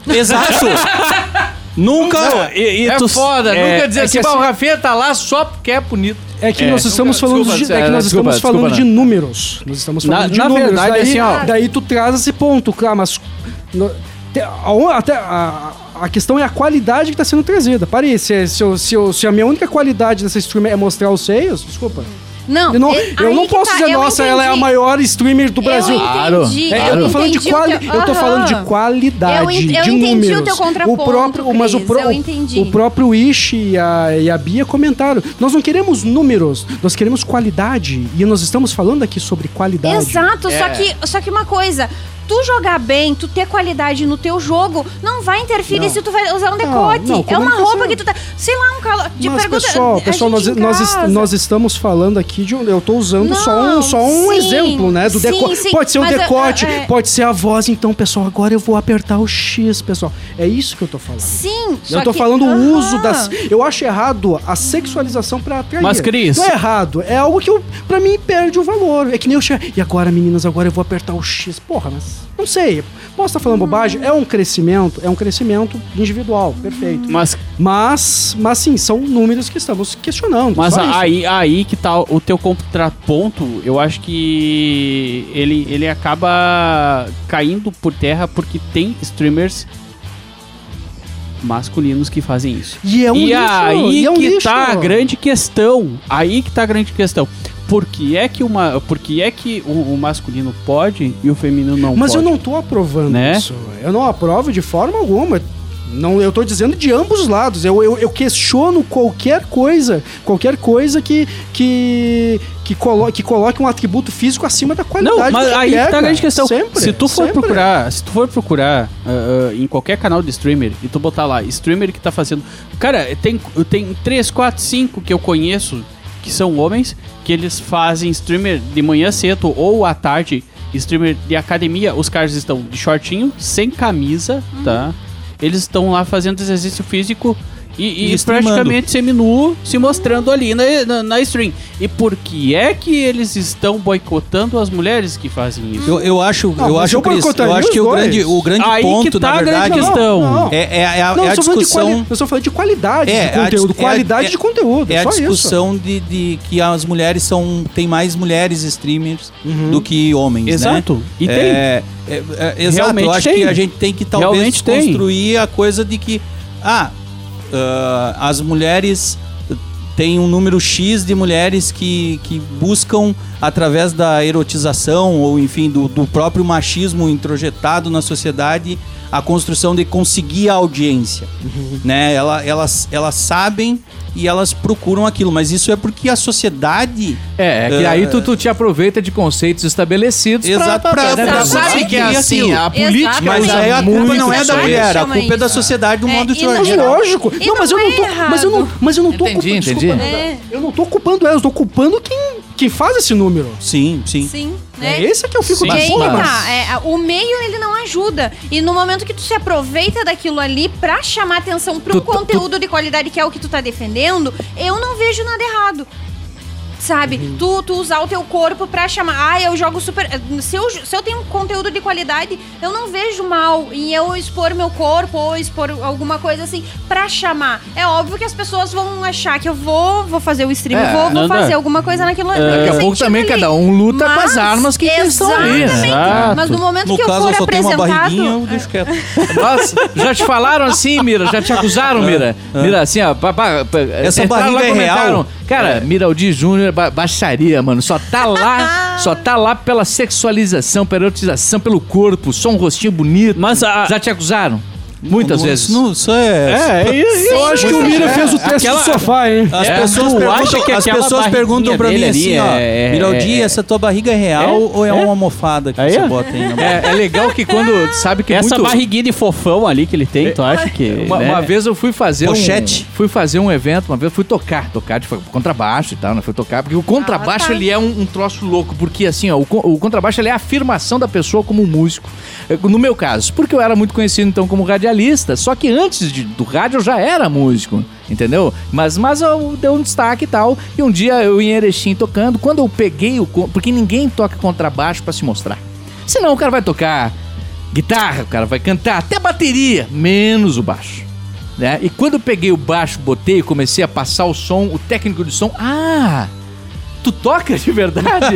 Exato! Nunca. E, e é tu- foda, é- nunca dizer é assim, que "Bah, o assim- Rafinha tá lá só porque é bonito. É que É, nós estamos desculpa, falando de, desculpa, é que nós desculpa, estamos falando de números. Nós estamos falando Na- de na números. verdade, daí, assim, ó- daí tu traz esse ponto, claro, mas no- até a, a questão é a qualidade que está sendo trazida. Parei, se, se, eu- se, eu- se a minha única qualidade dessa stream é mostrar os seios, desculpa. Não, eu não, é- eu não posso tá, dizer, nossa, ela é a maior streamer do Brasil. Eu Claro, entendi. É, eu tô falando de o quali teu- eu tô falando de qualidade, Eu en- eu de entendi números. o teu contraponto, próprio, mas o, pro- eu entendi. o próprio Ishi e a, e a Bia comentaram. Nós não queremos números, nós queremos qualidade. E nós estamos falando aqui sobre qualidade. Exato, só, É. que, só que uma coisa. Tu jogar bem, tu ter qualidade no teu jogo, não vai interferir Não. se tu vai usar um decote. não, é uma comunicação. roupa que tu tá. Sei lá, um calo. De Mas, pergunta, pessoal, a pessoal nós, nós, nós estamos falando aqui de um. Eu tô usando só um, Não, só um sim, exemplo, né? Do decote. pode ser um decote, é, é. pode ser a voz. Então, pessoal, agora eu vou apertar o X, pessoal. É isso que eu tô falando. Sim, Eu tô que- falando o Aham. uso das. Eu acho errado a sexualização pra atrair. Mas, Cris- Não é errado. É algo que, eu, pra mim, perde o valor. É que nem eu. E agora, meninas, agora eu vou apertar o X. Porra, mas. Não sei. Posso estar falando bobagem? É um crescimento. É um crescimento individual. Perfeito. Mas, Mas, mas sim, são números que estamos questionando. mas aí, aí que tá o teu contraponto, eu acho que ele, ele acaba caindo por terra porque tem streamers masculinos que fazem isso. E é um e lixo, aí e é um que lixo. tá a grande questão. Aí que tá a grande questão. Por que é que, uma, por que, é que o, o masculino pode e o feminino não Mas pode? eu não tô aprovando Né? isso. Eu não aprovo de forma alguma. Não, eu tô dizendo de ambos os lados. Eu, eu, eu questiono qualquer coisa, qualquer coisa que que que, colo que coloque um atributo físico acima da qualidade. Não, mas aí é, tá a grande questão. Sempre, se tu for sempre. procurar, se tu for procurar ah, ah, em qualquer canal de streamer e tu botar lá, streamer que tá fazendo. Cara, tem, tem 3, 4, 5 que eu conheço que são homens, que eles fazem streamer de manhã cedo ou à tarde, streamer de academia. Os caras estão de shortinho, sem camisa, tá? Eles estão lá fazendo exercício físico. E, e E praticamente seminu se mostrando ali na, na, na stream. E por que é que eles estão boicotando as mulheres que fazem isso? Eu, eu acho, Ah, eu acho, eu Cris, boicotaria eu acho que o grande, o grande Aí ponto, que tá na a grande verdade, questão. Não, é, é, é a, Não, é eu a só falando de discussão. quali- eu só falando de qualidade É, de conteúdo. a dis- qualidade é- de conteúdo. É a discussão de, de que as mulheres são. Tem mais mulheres streamers Uhum. do que homens, Exato. né? E tem. É, é, é, exato, Realmente eu acho tem. que a gente tem que talvez Realmente tem. construir a coisa de que. Ah, ah, as mulheres. Tem um número X de mulheres que, que buscam, através da erotização ou, enfim, do, do próprio machismo introjetado na sociedade, a construção de conseguir a audiência. Né? Ela, elas, elas sabem e elas procuram aquilo, mas isso é porque a sociedade. É, é que É. aí tu, tu te aproveita de conceitos estabelecidos Exato, pra- né? pra sabe que é conseguir assim, aquilo. a política Exatamente. Mas aí a culpa não é da mulher, a culpa é da sociedade do É, modo e não- Mas geral. lógico. E Não, mas não eu não tô. é Mas eu não, mas eu não tô Entendi, culpando. entendi. desculpa, É. Eu não tô culpando elas, eu tô culpando quem, quem faz esse número. Sim, sim. Sim, É né? esse que eu fico Sim. Da porra. tá, é, o meio ele não ajuda. E no momento que tu se aproveita daquilo ali pra chamar atenção um Tu- tu- conteúdo de qualidade que é o que tu tá defendendo, eu não vejo nada errado. Sabe? Uhum. Tu, tu usar o teu corpo pra chamar. Ah, eu jogo super. Se eu, se eu tenho um conteúdo de qualidade, eu não vejo mal em eu expor meu corpo ou expor alguma coisa assim pra chamar. É óbvio que as pessoas vão achar que eu vou, vou fazer o stream, É, vou, vou fazer alguma coisa naquilo Daqui a pouco também ali. cada um luta com as armas que estão ali, né? Exatamente. Exato. Mas no momento No que eu caso, for eu só tenho uma apresentado. barriguinha, eu deixo quieto. Nossa, já te falaram assim, Mira? Já te acusaram, Mira? Mira, assim, ó. pá, pá, pá, Essa barriga é comentaram, real? Cara, Miraldi Júnior é ba baixaria, mano. Só tá lá, só tá lá pela sexualização, pela erotização, pelo corpo, só um rostinho bonito. Mas a- Já te acusaram? Muitas Não, vezes. Não, isso é. É, e- Eu acho que o Mira fez o teste aquela- do sofá, hein? As É, pessoas tu perguntam, acha que as pessoas perguntam pra mim assim, ó, ali é- Miraldi, é- essa tua barriga é real É? ou é, É? uma almofada que você é? bota aí? na É, é legal que quando sabe que Essa muito... barriguinha de fofão ali que ele tem, tu acha que. Uma, né? uma vez eu fui fazer Pochete. um fui fazer um evento, uma vez fui tocar, tocar de contrabaixo e tal, né? Fui tocar porque o contrabaixo Ah, tá. ele é um, um troço louco, porque assim, ó, o, o contrabaixo ele é a afirmação da pessoa como músico. No meu caso, porque eu era muito conhecido então como radialista, só que antes de- do rádio eu já era músico, entendeu? Mas mas eu dei um destaque e tal. E um dia eu em Erechim tocando, quando eu peguei o porque ninguém toca contrabaixo pra se mostrar. Senão o cara vai tocar guitarra, o cara vai cantar, até bateria, menos o baixo. Né? E quando eu peguei o baixo, botei e comecei a passar o som, o técnico de som, ah, tu toca de verdade?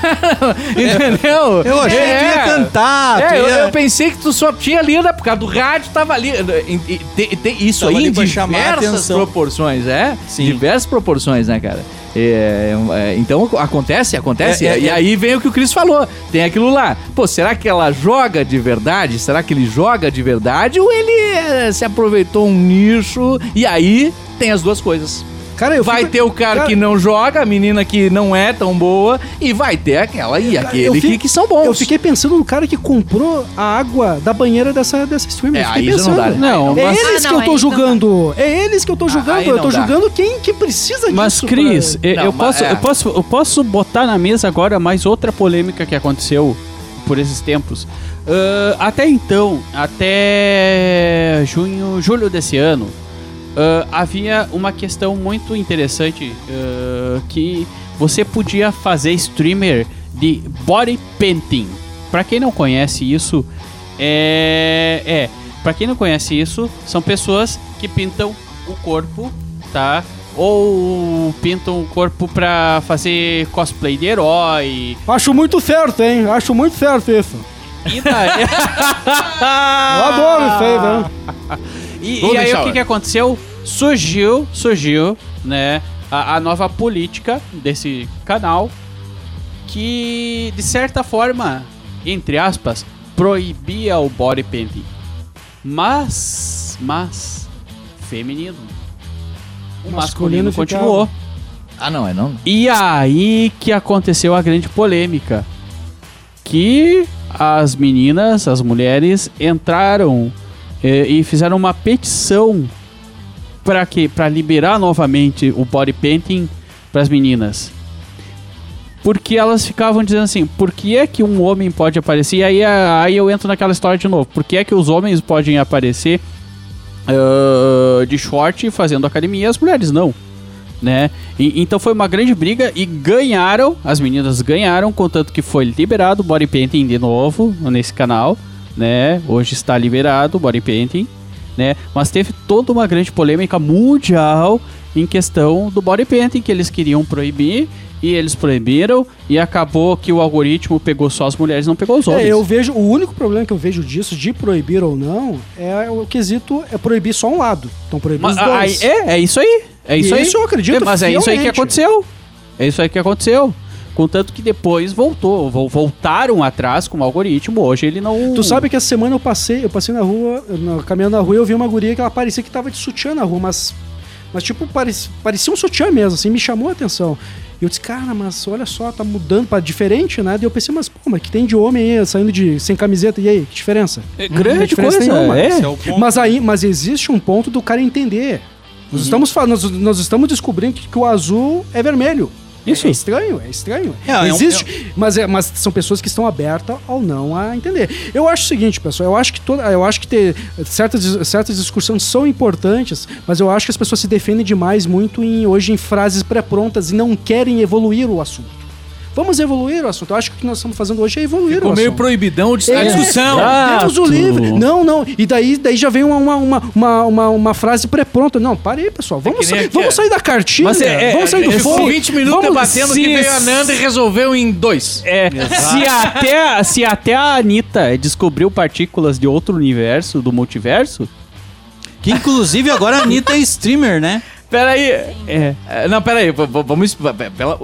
Cara, entendeu? Eu achei que tu ia cantar. É, tu eu, ia- eu pensei que tu só tinha ali, né? Por causa do rádio, tava ali. E- e- tem isso Tava aí em diversas proporções, é? Sim. Diversas proporções, né, cara? É, é, então acontece, acontece. É, é, e é. aí vem o que o Cris falou. Tem aquilo lá. Pô, será que ela joga de verdade? Será que ele joga de verdade? Ou ele é, se aproveitou um nicho? E aí tem as duas coisas. Cara, eu vai fico- ter o cara, cara, que não joga, a menina que não é tão boa, e vai ter aquela e Cara, aquele eu que, fico- que são bons. Eu fiquei pensando no cara que comprou a água da banheira dessa, dessa streamer. É, aí já não dá, né? Não, É mas- eles Ah, que não, eu tô aí julgando. É eles que eu tô julgando. aí eu tô dá. julgando quem que precisa disso. Mas, Cris, pra- eu, Não, eu mas- posso, é. eu, posso, eu posso botar na mesa agora mais outra polêmica que aconteceu por esses tempos. Ah, até então, até junho, julho desse ano, ah, havia uma questão muito interessante ah, que você podia fazer streamer de body painting. Pra quem não conhece isso, é, é para quem não conhece isso, são pessoas que pintam o corpo, tá? Ou pintam o corpo pra fazer cosplay de herói. Acho muito certo, hein? Acho muito certo isso. E daí, Eu adoro isso aí, né? e, e aí o que, que aconteceu? Surgiu, surgiu, né, a, a nova política desse canal que, de certa forma, entre aspas, proibia o body painting. Mas, mas, feminino. O masculino, Masculino ficava. continuou. Ah, não, é não. E aí que aconteceu a grande polêmica. Que as meninas, as mulheres, entraram e fizeram uma petição para que para liberar novamente o body painting para as meninas. Porque elas ficavam dizendo assim, por que é que um homem pode aparecer? E aí, aí eu entro naquela história de novo. Por que é que os homens podem aparecer ah, de short fazendo academia e as mulheres não? né? E- então foi uma grande briga e ganharam, as meninas ganharam, contanto que foi liberado o body painting de novo nesse canal, né? Hoje está liberado o body painting, né? Mas teve toda uma grande polêmica mundial em questão do body painting que eles queriam proibir e eles proibiram e acabou que o algoritmo pegou só as mulheres, não pegou os homens. É, eu vejo, o único problema que eu vejo disso, de proibir ou não, é o quesito é proibir só um lado. Então proibir Mas, os dois. aí- é, é isso aí. É isso aí. Isso eu acredito É, mas é isso aí que aconteceu. É isso aí que aconteceu. Contanto que depois voltou. vol- Voltaram atrás com o algoritmo. Hoje ele não. Tu sabe que essa semana eu passei, eu passei na rua, caminhando na rua, eu vi uma guria que ela parecia que tava de sutiã na rua, mas. Mas, tipo, parecia, parecia um sutiã mesmo, assim, me chamou a atenção. E eu disse, cara, mas olha só, tá mudando pra diferente, né? E eu pensei, mas, pô, mas que tem de homem aí saindo de, sem camiseta, e aí, que diferença? É grande diferença coisa. nenhuma. É. É. Mas aí, mas existe um ponto do cara entender. Nós, estamos, fa- nós, nós estamos descobrindo que, que o azul é vermelho. Isso. É estranho, é estranho. É, é um- Existe, mas, é, mas são pessoas que estão abertas ou não a entender. Eu acho o seguinte, pessoal, eu acho que toda, eu acho que ter certas, certas discussões são importantes, mas eu acho que as pessoas se defendem demais muito em hoje em frases pré-prontas e não querem evoluir o assunto. Vamos evoluir o assunto. Eu acho que o que nós estamos fazendo hoje é evoluir Ficou o meio assunto. proibidão de É, discussão. Deus o livre. Não, não. E daí, daí já vem uma, uma, uma, uma, uma, uma frase pré-pronta. Não, para aí, pessoal. Vamos, que nem sa- vamos é. sair da cartilha. Mas é- é- vamos sair do é- fogo. Ficou 20 minutos Vamos- debatendo se- que veio a Nanda e resolveu em dois. É, se até, se até a Anitta descobriu partículas de outro universo, do multiverso, Que inclusive agora a Anitta é streamer, né? Peraí. é. É, Não, peraí, vamos. Pela,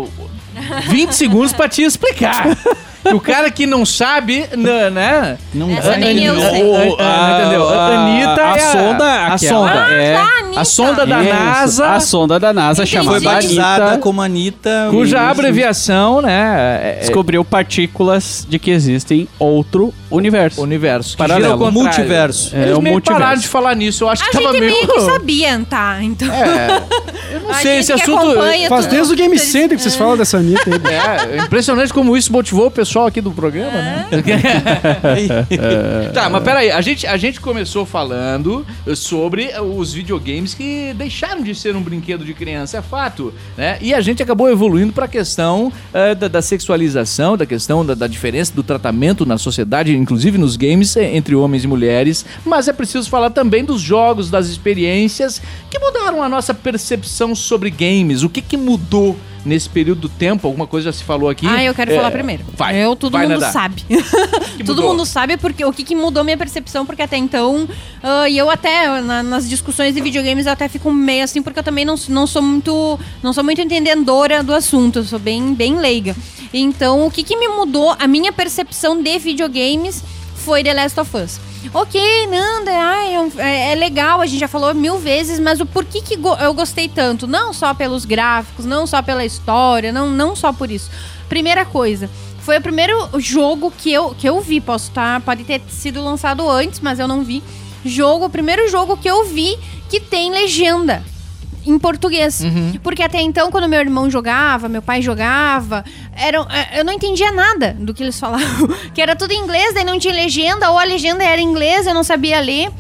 20 segundos pra te explicar. o cara que não sabe, n- né? Não Essa dá. nem eu O- sei. o- a- entendeu? A Anitta a é sonda, a aquela, sonda. é. Ah, Anitta. A sonda da Isso, NASA, A sonda da NASA Entendi. Foi chamada batizada Anitta como Anitta. cuja Isso. abreviação, né? é- é descobriu partículas de que existem outro universo. universo. Que Paralelo. gira ao contrário. Multiverso. É, Eles o meio multiverso. pararam de falar nisso. Eu acho A que tava gente meio. meio que sabia, tá? Então. É, eu não A sei, esse assunto. Faz desde o Game Center que vocês falam dessa Anitta aí. É, é impressionante como isso motivou o pessoal aqui do programa, né? tá, mas peraí, a gente, a gente começou falando sobre os videogames que deixaram de ser um brinquedo de criança, é fato, né? E a gente acabou evoluindo pra questão eh, da, da sexualização, da questão da, da diferença do tratamento na sociedade, inclusive nos games, eh, entre homens e mulheres. Mas é preciso falar também dos jogos, das experiências que mudaram a nossa percepção sobre games. O que, que mudou nesse período do tempo? Alguma coisa já se falou aqui? Ah, eu quero É, falar primeiro. Vai. Eu, todo vai, mundo Nadá. sabe. todo mundo sabe porque o que, que mudou minha percepção, porque até então, ah, e eu até, na- nas discussões de videogames, eu até fico meio assim, porque eu também não, não sou muito. não sou muito entendedora do assunto, eu sou bem, bem leiga. Então, o que, que me mudou a minha percepção de videogames foi The Last of Us. Ok, Nanda, ai, é é, é legal, a gente já falou mil vezes, mas o porquê que go- eu gostei tanto? Não só pelos gráficos, não só pela história, não, não só por isso. Primeira coisa, foi o primeiro jogo que eu, que eu vi, posso estar, pode ter sido lançado antes, mas eu não vi. Jogo, o primeiro jogo que eu vi que tem legenda em português. Porque até então, quando meu irmão jogava, meu pai jogava, era, é, eu não entendia nada do que eles falavam. que era tudo em inglês, daí não tinha legenda, ou a legenda era em inglês, eu não sabia ler.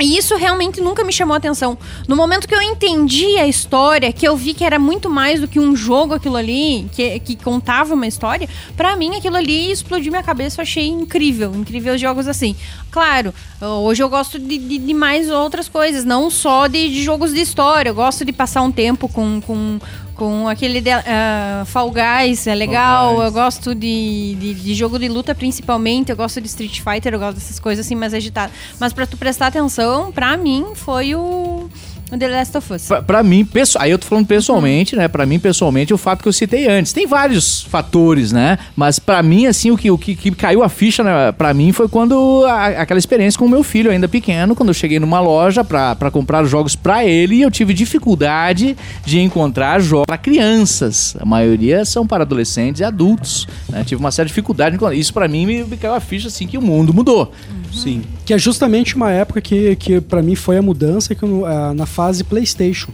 E isso realmente nunca me chamou a atenção. No momento que eu entendi a história, que eu vi que era muito mais do que um jogo aquilo ali, que, que contava uma história, pra mim aquilo ali explodiu minha cabeça, eu achei incrível, incrível os jogos assim. Claro, hoje eu gosto de, de, de mais outras coisas, não só de, de jogos de história, eu gosto de passar um tempo com, com, com aquele de, ah, Fall Guys, é legal, Guys. eu gosto de, de, de jogo de luta principalmente, eu gosto de Street Fighter, eu gosto dessas coisas assim mais agitadas. Mas pra tu prestar atenção, pra mim foi o, o The Last of Us. Pra, pra mim, pesso- aí eu tô falando pessoalmente, né? Pra mim, pessoalmente, o fato que eu citei antes. Tem vários fatores, né? Mas pra mim, assim, o que, o que, que caiu a ficha né, pra mim foi quando a- aquela experiência com o meu filho, ainda pequeno, quando eu cheguei numa loja pra, pra comprar jogos pra ele e eu tive dificuldade de encontrar jogos pra crianças. A maioria são para adolescentes e adultos. Né? Tive uma certa dificuldade. Isso pra mim me, me caiu a ficha, assim, que o mundo mudou. Sim. Que é justamente uma época que, que para mim foi a mudança que eu, ah, na fase PlayStation.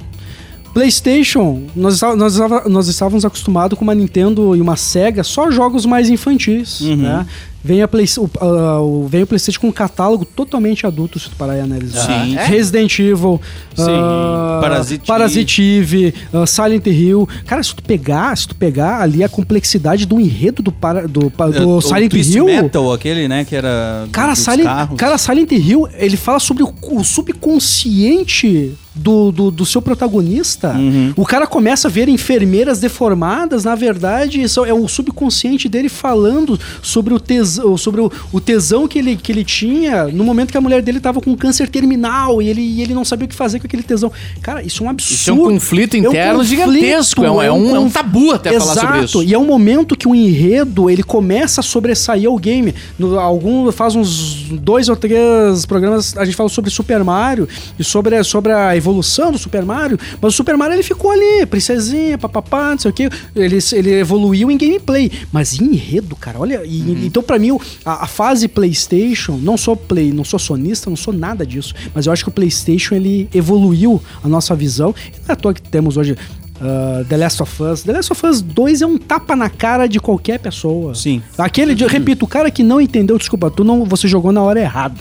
PlayStation, nós, nós, nós estávamos acostumados com uma Nintendo e uma Sega só jogos mais infantis, né? Vem, a Play, o, ah, o- vem o PlayStation com um catálogo totalmente adulto, se tu parar e analisar. Sim. Resident Evil, Sim. ah, Parasite Parasite Eve, ah, Silent Hill. Cara, se tu pegar, se tu pegar ali a complexidade do enredo do, para, do, do É, o Silent Twist Hill. Metal, aquele, né, que era Cara, dos Silent, carros. cara, Silent Hill, ele fala sobre o, o subconsciente do, do, do seu protagonista. Uhum. O cara começa a ver enfermeiras deformadas, na verdade, isso é o subconsciente dele falando sobre o tesão, sobre o, o tesão que ele, que ele tinha no momento que a mulher dele tava com câncer terminal e ele, e ele não sabia o que fazer com aquele tesão. Cara, isso é um absurdo. Isso é um conflito É um interno gigantesco. É um, é um- é um tabu até falar sobre isso. E é um momento que o enredo ele começa a sobressair o game. No, algum, faz uns dois ou três programas a gente fala sobre Super Mario e sobre, a- sobre a evolução do Super Mario. Mas o Super Mario ele ficou ali, princesinha, papapá, não sei o que. Ele, ele evoluiu em gameplay. Mas em enredo, cara, olha. e- Uhum. Então, pra mim, a, a fase PlayStation, não sou play, não sou sonista, não sou nada disso. Mas eu acho que o PlayStation ele evoluiu a nossa visão. E não é à toa que temos hoje. Ah, The Last of Us. The Last of Us 2 é um tapa na cara de qualquer pessoa. Sim. Aquele, de- repito, o cara que não entendeu, desculpa, tu não, você jogou na hora errada.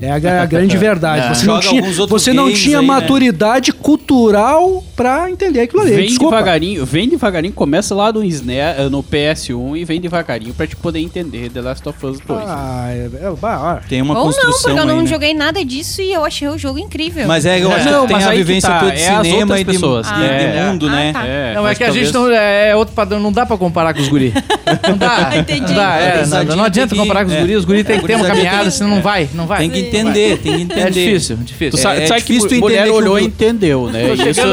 É a, gra- a grande verdade. Você não Joga tinha, alguns outros você não tinha aí, né? maturidade cultural pra entender aquilo ali. Vem desculpa. devagarinho, vem devagarinho, começa lá no, SNE, eh, no PS1 e vem devagarinho pra te poder entender The Last of Us 2. Ah, é, é, ó. Tem uma Ou não, construção porque eu não aí, né? joguei nada disso e eu achei o jogo incrível. Mas é, eu acho Não, que tem mas a vivência tá, tua de é cinema e de, pessoas. de- Ah, de é. Mundo, Ah, né? tá. É, Não, é que a talvez- gente não. É, é outro padrão, não dá pra comparar com os guri. Não dá. Entendi. Não dá, é, não, não adianta que- comparar com os é. guris. Os guris tem que ter uma caminhada, tem- senão não vai. Não vai. Tem que entender, tem que entender. É difícil, difícil. É sabe que difícil tu mulher entender que olhou e entendeu, né?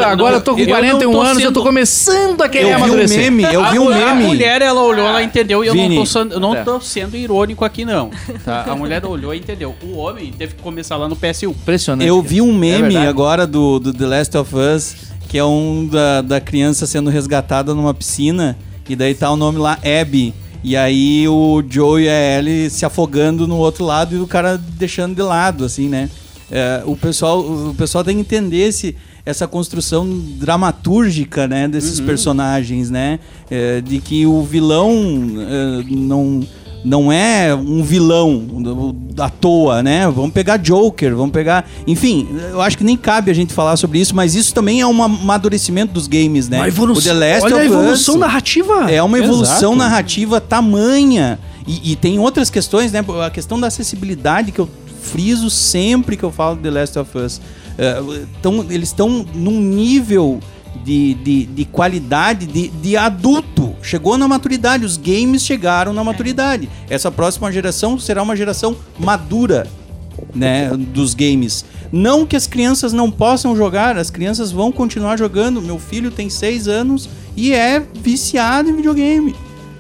Agora não- eu tô com não 41 tô anos, eu tô começando a querer Eu vi um amadurecer. meme, eu a, vi um mulher- a meme. mulher, ela olhou, ela entendeu e eu não tô, não É. tô sendo irônico aqui, não. Tá? A mulher olhou e entendeu. O homem teve que começar lá no PS1. Impressionante. Eu vi um É meme agora do The Last of Us, que é um da, da criança sendo resgatada numa piscina, e daí tá o nome lá, Abby. E aí o Joe e a Ellie se afogando no outro lado e o cara deixando de lado, assim, né? É, o, pessoal, o pessoal tem que entender esse, essa construção dramatúrgica, né, desses personagens, né? É, de que o vilão é, não não é um vilão à toa, né? Vamos pegar Joker, vamos pegar. Enfim, eu acho que nem cabe a gente falar sobre isso, mas isso também é um amadurecimento dos games, né? Evolução, O The Last olha a evolução Us narrativa. é uma evolução Exato. narrativa tamanha. E, e tem outras questões, né? A questão da acessibilidade que eu friso sempre que eu falo de The Last of Us. É, então, eles estão num nível de, de, de qualidade de, de adulto. Chegou na maturidade, os games chegaram na maturidade. Essa próxima geração será uma geração madura, né, dos games. Não que as crianças não possam jogar, as crianças vão continuar jogando. Meu filho tem seis anos e é viciado em videogame.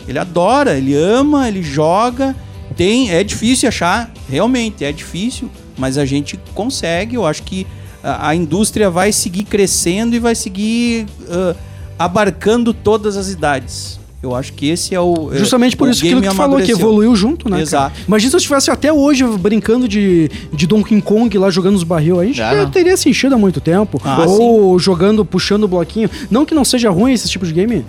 Ele adora, ele ama, ele joga. Tem, é difícil achar, realmente é difícil, mas a gente consegue. Eu acho que a, a indústria vai seguir crescendo e vai seguir ah, abarcando todas as idades. Eu acho que esse é o. é, Justamente por o isso que tu falou, que evoluiu junto, né? Exato. Cara? Imagina se eu estivesse até hoje brincando de, de Donkey Kong lá jogando os barril aí, Já não. teria se enchido há muito tempo. Ah, Ou jogando, puxando o bloquinho. Não que não seja ruim esse tipo de game.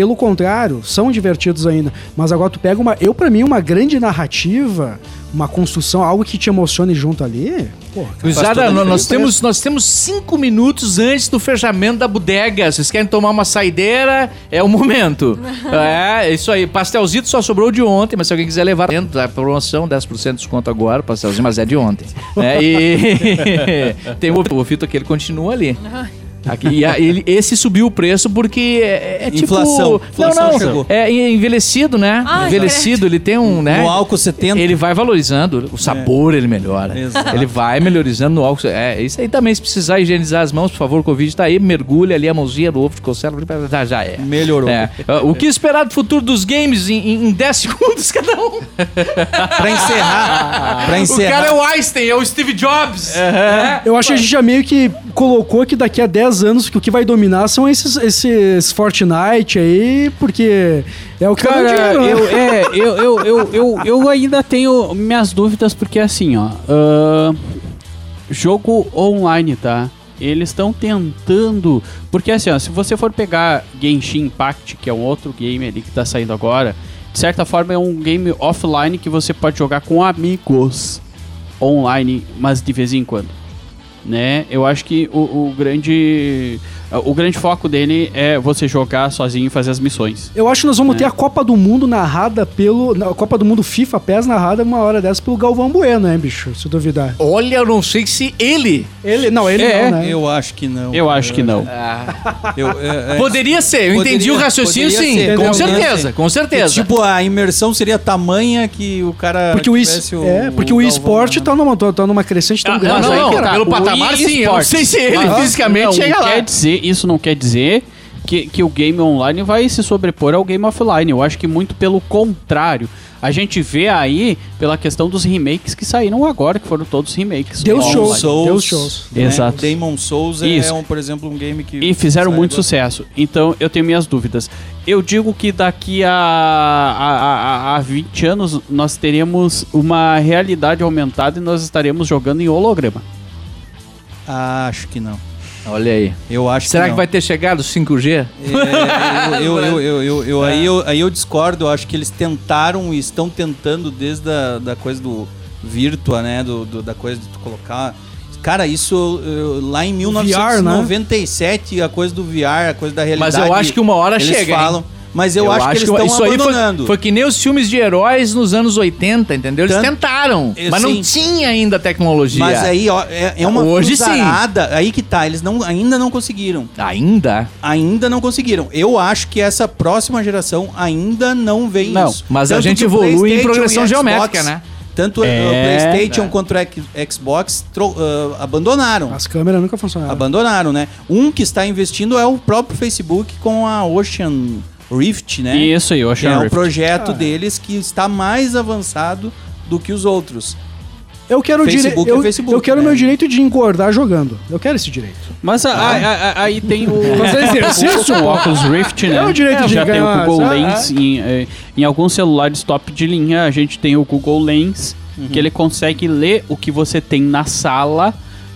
Pelo contrário, são divertidos ainda. Mas agora tu pega uma. Eu, pra mim, uma grande narrativa, uma construção, algo que te emocione junto ali. Cruzada, nós, temos, nós temos cinco minutos antes do fechamento da bodega. Vocês querem tomar uma saideira? É o momento. é, isso aí. Pastelzito só sobrou de ontem, mas se alguém quiser levar dentro da promoção, 10% de desconto agora, pastelzinho, mas é de ontem. né? E tem o, o Fito que ele continua ali. Aqui, e a- ele- esse subiu o preço porque é, é tipo... Inflação. Inflação não, não, chegou. é envelhecido, né? Ah, envelhecido, ele tem um, né? No álcool 70. Ele vai valorizando, o sabor ele melhora. Exato. Ele vai melhorizando no álcool. É, isso aí também, se precisar higienizar as mãos, por favor, o Covid tá aí, mergulha ali a mãozinha no ovo de conserva, já, já é. Melhorou. É. O que esperar do futuro dos games em, em, em 10 segundos cada um? Pra encerrar. pra O encerrar. cara é o Einstein, é o Steve Jobs. Eu acho que a gente já meio que colocou que daqui a 10 anos que o que vai dominar são esses, esses Fortnite aí, porque é o que Cara, dinheiro, né? eu, é, eu, eu, eu, eu, eu ainda tenho minhas dúvidas, porque assim, ó. ah, jogo online, tá? Eles estão tentando. Porque assim, ó, se você for pegar Genshin Impact, que é um outro game ali que tá saindo agora, de certa forma é um game offline que você pode jogar com amigos online, mas de vez em quando. Né? Eu acho que o, o grande. O grande foco dele é você jogar sozinho e fazer as missões. Eu acho que nós vamos ter a Copa do Mundo narrada pelo. A Copa do Mundo FIFA PES narrada uma hora dessa pelo Galvão Bueno, hein, bicho? Se duvidar. Olha, eu não sei se ele. Ele. Não, ele É, não, né? Eu acho que não. Eu acho que não. Eu- é- é- Poderia ser, eu Poderia- entendi o raciocínio sim. ser, com certeza, ser. com certeza. Tipo, a imersão seria tamanha que o cara. Porque o, tivesse é, porque o Galvão, esporte né? tá numa, tá numa crescente tão Ah, grande. não, aí não, que tá. pelo O patamar sim. Eu não sei se ele Mas- fisicamente não, chega lá. Quer dizer, isso não quer dizer que, que o game online vai se sobrepor ao game offline. Eu acho que muito pelo contrário. A gente vê aí pela questão dos remakes que saíram agora, que foram todos remakes. Deus shows. Souls, Deus shows. né? Exato. O Demon Souls é Isso. um, por exemplo, um game que. E fizeram muito agora. sucesso. Então eu tenho minhas dúvidas. Eu digo que daqui a, a, a, a 20 anos nós teremos uma realidade aumentada e nós estaremos jogando em holograma. Acho que não. Olha aí. Eu acho Será que não. vai ter chegado o 5G? É, eu, eu, eu, eu, eu- aí, eu, aí eu discordo, eu acho que eles tentaram e estão tentando desde a da coisa do Virtua, né? Do, do- da coisa de tu colocar. Cara, isso eu- lá em 1997, a coisa do VR, a coisa da realidade. Mas eu acho que uma hora eles chega, hein? Mas eu, acho, que eles estão aí foi, abandonando. foi que nem os filmes de heróis nos anos 80, entendeu? Eles Tanto- tentaram, É, mas não sim. tinha ainda tecnologia. Mas aí, ó, é, é uma Hoje sim. cruzarada. Aí que tá, eles não, ainda não conseguiram. Ainda? Ainda não conseguiram. Eu acho que essa próxima geração ainda não vem Não, isso. mas a Tanto gente que o evolui em progressão geométrica, né? Tanto É, o PlayStation é. quanto o Xbox tro- ah, abandonaram. As câmeras nunca funcionaram. Abandonaram, né? Um que está investindo é o próprio Facebook com a Ocean Rift, né? Isso aí, eu Que achei é um Rift. projeto Ah. deles que está mais avançado do que os outros. Eu quero o dire... Facebook é eu, Facebook, eu quero o né? meu direito de engordar jogando. Eu quero esse direito. Mas a- a- a- a- aí tem o. Fazer exercício, o. Oculus Rift, né? É o direito de Já tem o Google? Lens. Em, eh, em alguns celulares top de linha, a gente tem o Google Lens, que ele consegue ler o que você tem na sala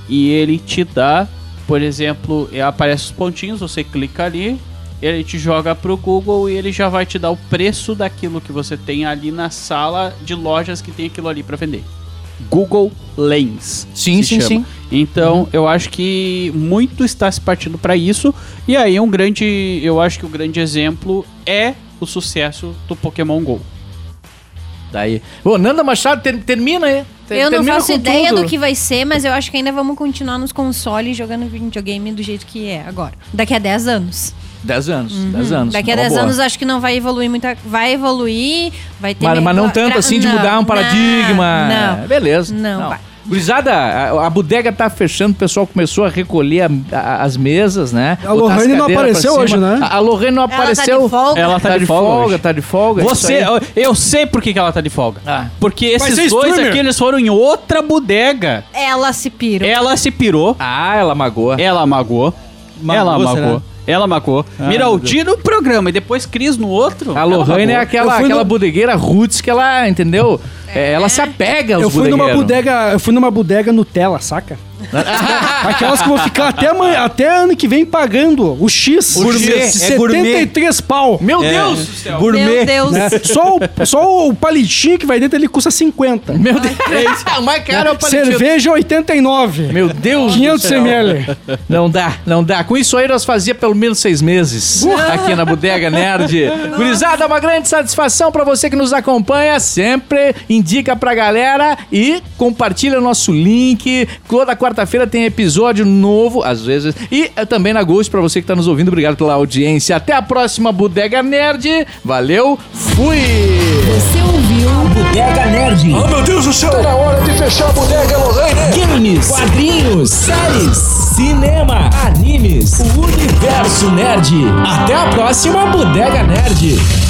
e ele te dá, por exemplo, eh, aparece os pontinhos, você clica ali. Ele te joga pro Google e ele já vai te dar o preço daquilo que você tem ali na sala de lojas que tem aquilo ali para vender. Google Lens. Sim, sim, chama. sim. Então, eu acho que muito está se partindo para isso. E aí, um grande. Eu acho que o grande exemplo é o sucesso do Pokémon GO. Daí. Ô, Nanda Machado, ter- termina aí. Eu não faço ideia tudo. do que vai ser, mas eu acho que ainda vamos continuar nos consoles jogando videogame do jeito que é agora. Daqui a 10 anos. 10 anos, 10 anos. Uhum. Daqui a Uma 10 boa. anos acho que não vai evoluir muita. Vai evoluir, vai ter. Mas, mas não tanto assim de não, mudar um paradigma. Não. Beleza. Não vai. Gurizada, a, a bodega tá fechando, o pessoal começou a recolher a- a- as mesas, né? A Lohane não apareceu hoje, né? A, Lohane não Ela tá de apareceu. folga? Ela tá, de folga. hoje. tá de folga. Você, eu, sei por que, que ela tá de folga. Ah. Porque esses ser dois streamer. aqui, eles foram em outra bodega. Ela se pirou. Ela se pirou, Ah, ela magoou. ela magou. Magoou, ela será? Ela magou. Ah, Miraldi no programa e depois Cris no outro. A Lohane é aquela, aquela no- bodegueira roots que ela, entendeu? É, ela se apega aos Eu fui numa bodega, eu fui numa bodega Nutella, saca? Aquelas que vão ficar até, amanhã- até ano que vem pagando o X. O gourmet, é 73 pau. Meu É. Deus do céu. Gourmet. Meu Deus. né? Só, o, só o palitinho que vai dentro ele custa 50. Meu Deus. o mais caro é o palitinho. Cerveja 89. Meu Deus do 500 céu. ml. Não dá, não dá. Com isso aí nós fazia pelo menos seis meses aqui na Bodega Nerd. Gurizada, uma grande satisfação pra você que nos acompanha. Sempre indica pra galera e compartilha nosso link. Toda quarta-feira tem episódio novo, às vezes. E é também na Ghost pra você que tá nos ouvindo. Obrigado pela audiência. Até a próxima Bodega Nerd. Valeu, fui! Você ouviu Bodega Nerd. Oh meu Deus do céu! Tá na hora de fechar a bodega, Lorraine! Games, quadrinhos, séries, cinema, animes, o universo nerd. Até a próxima Bodega Nerd.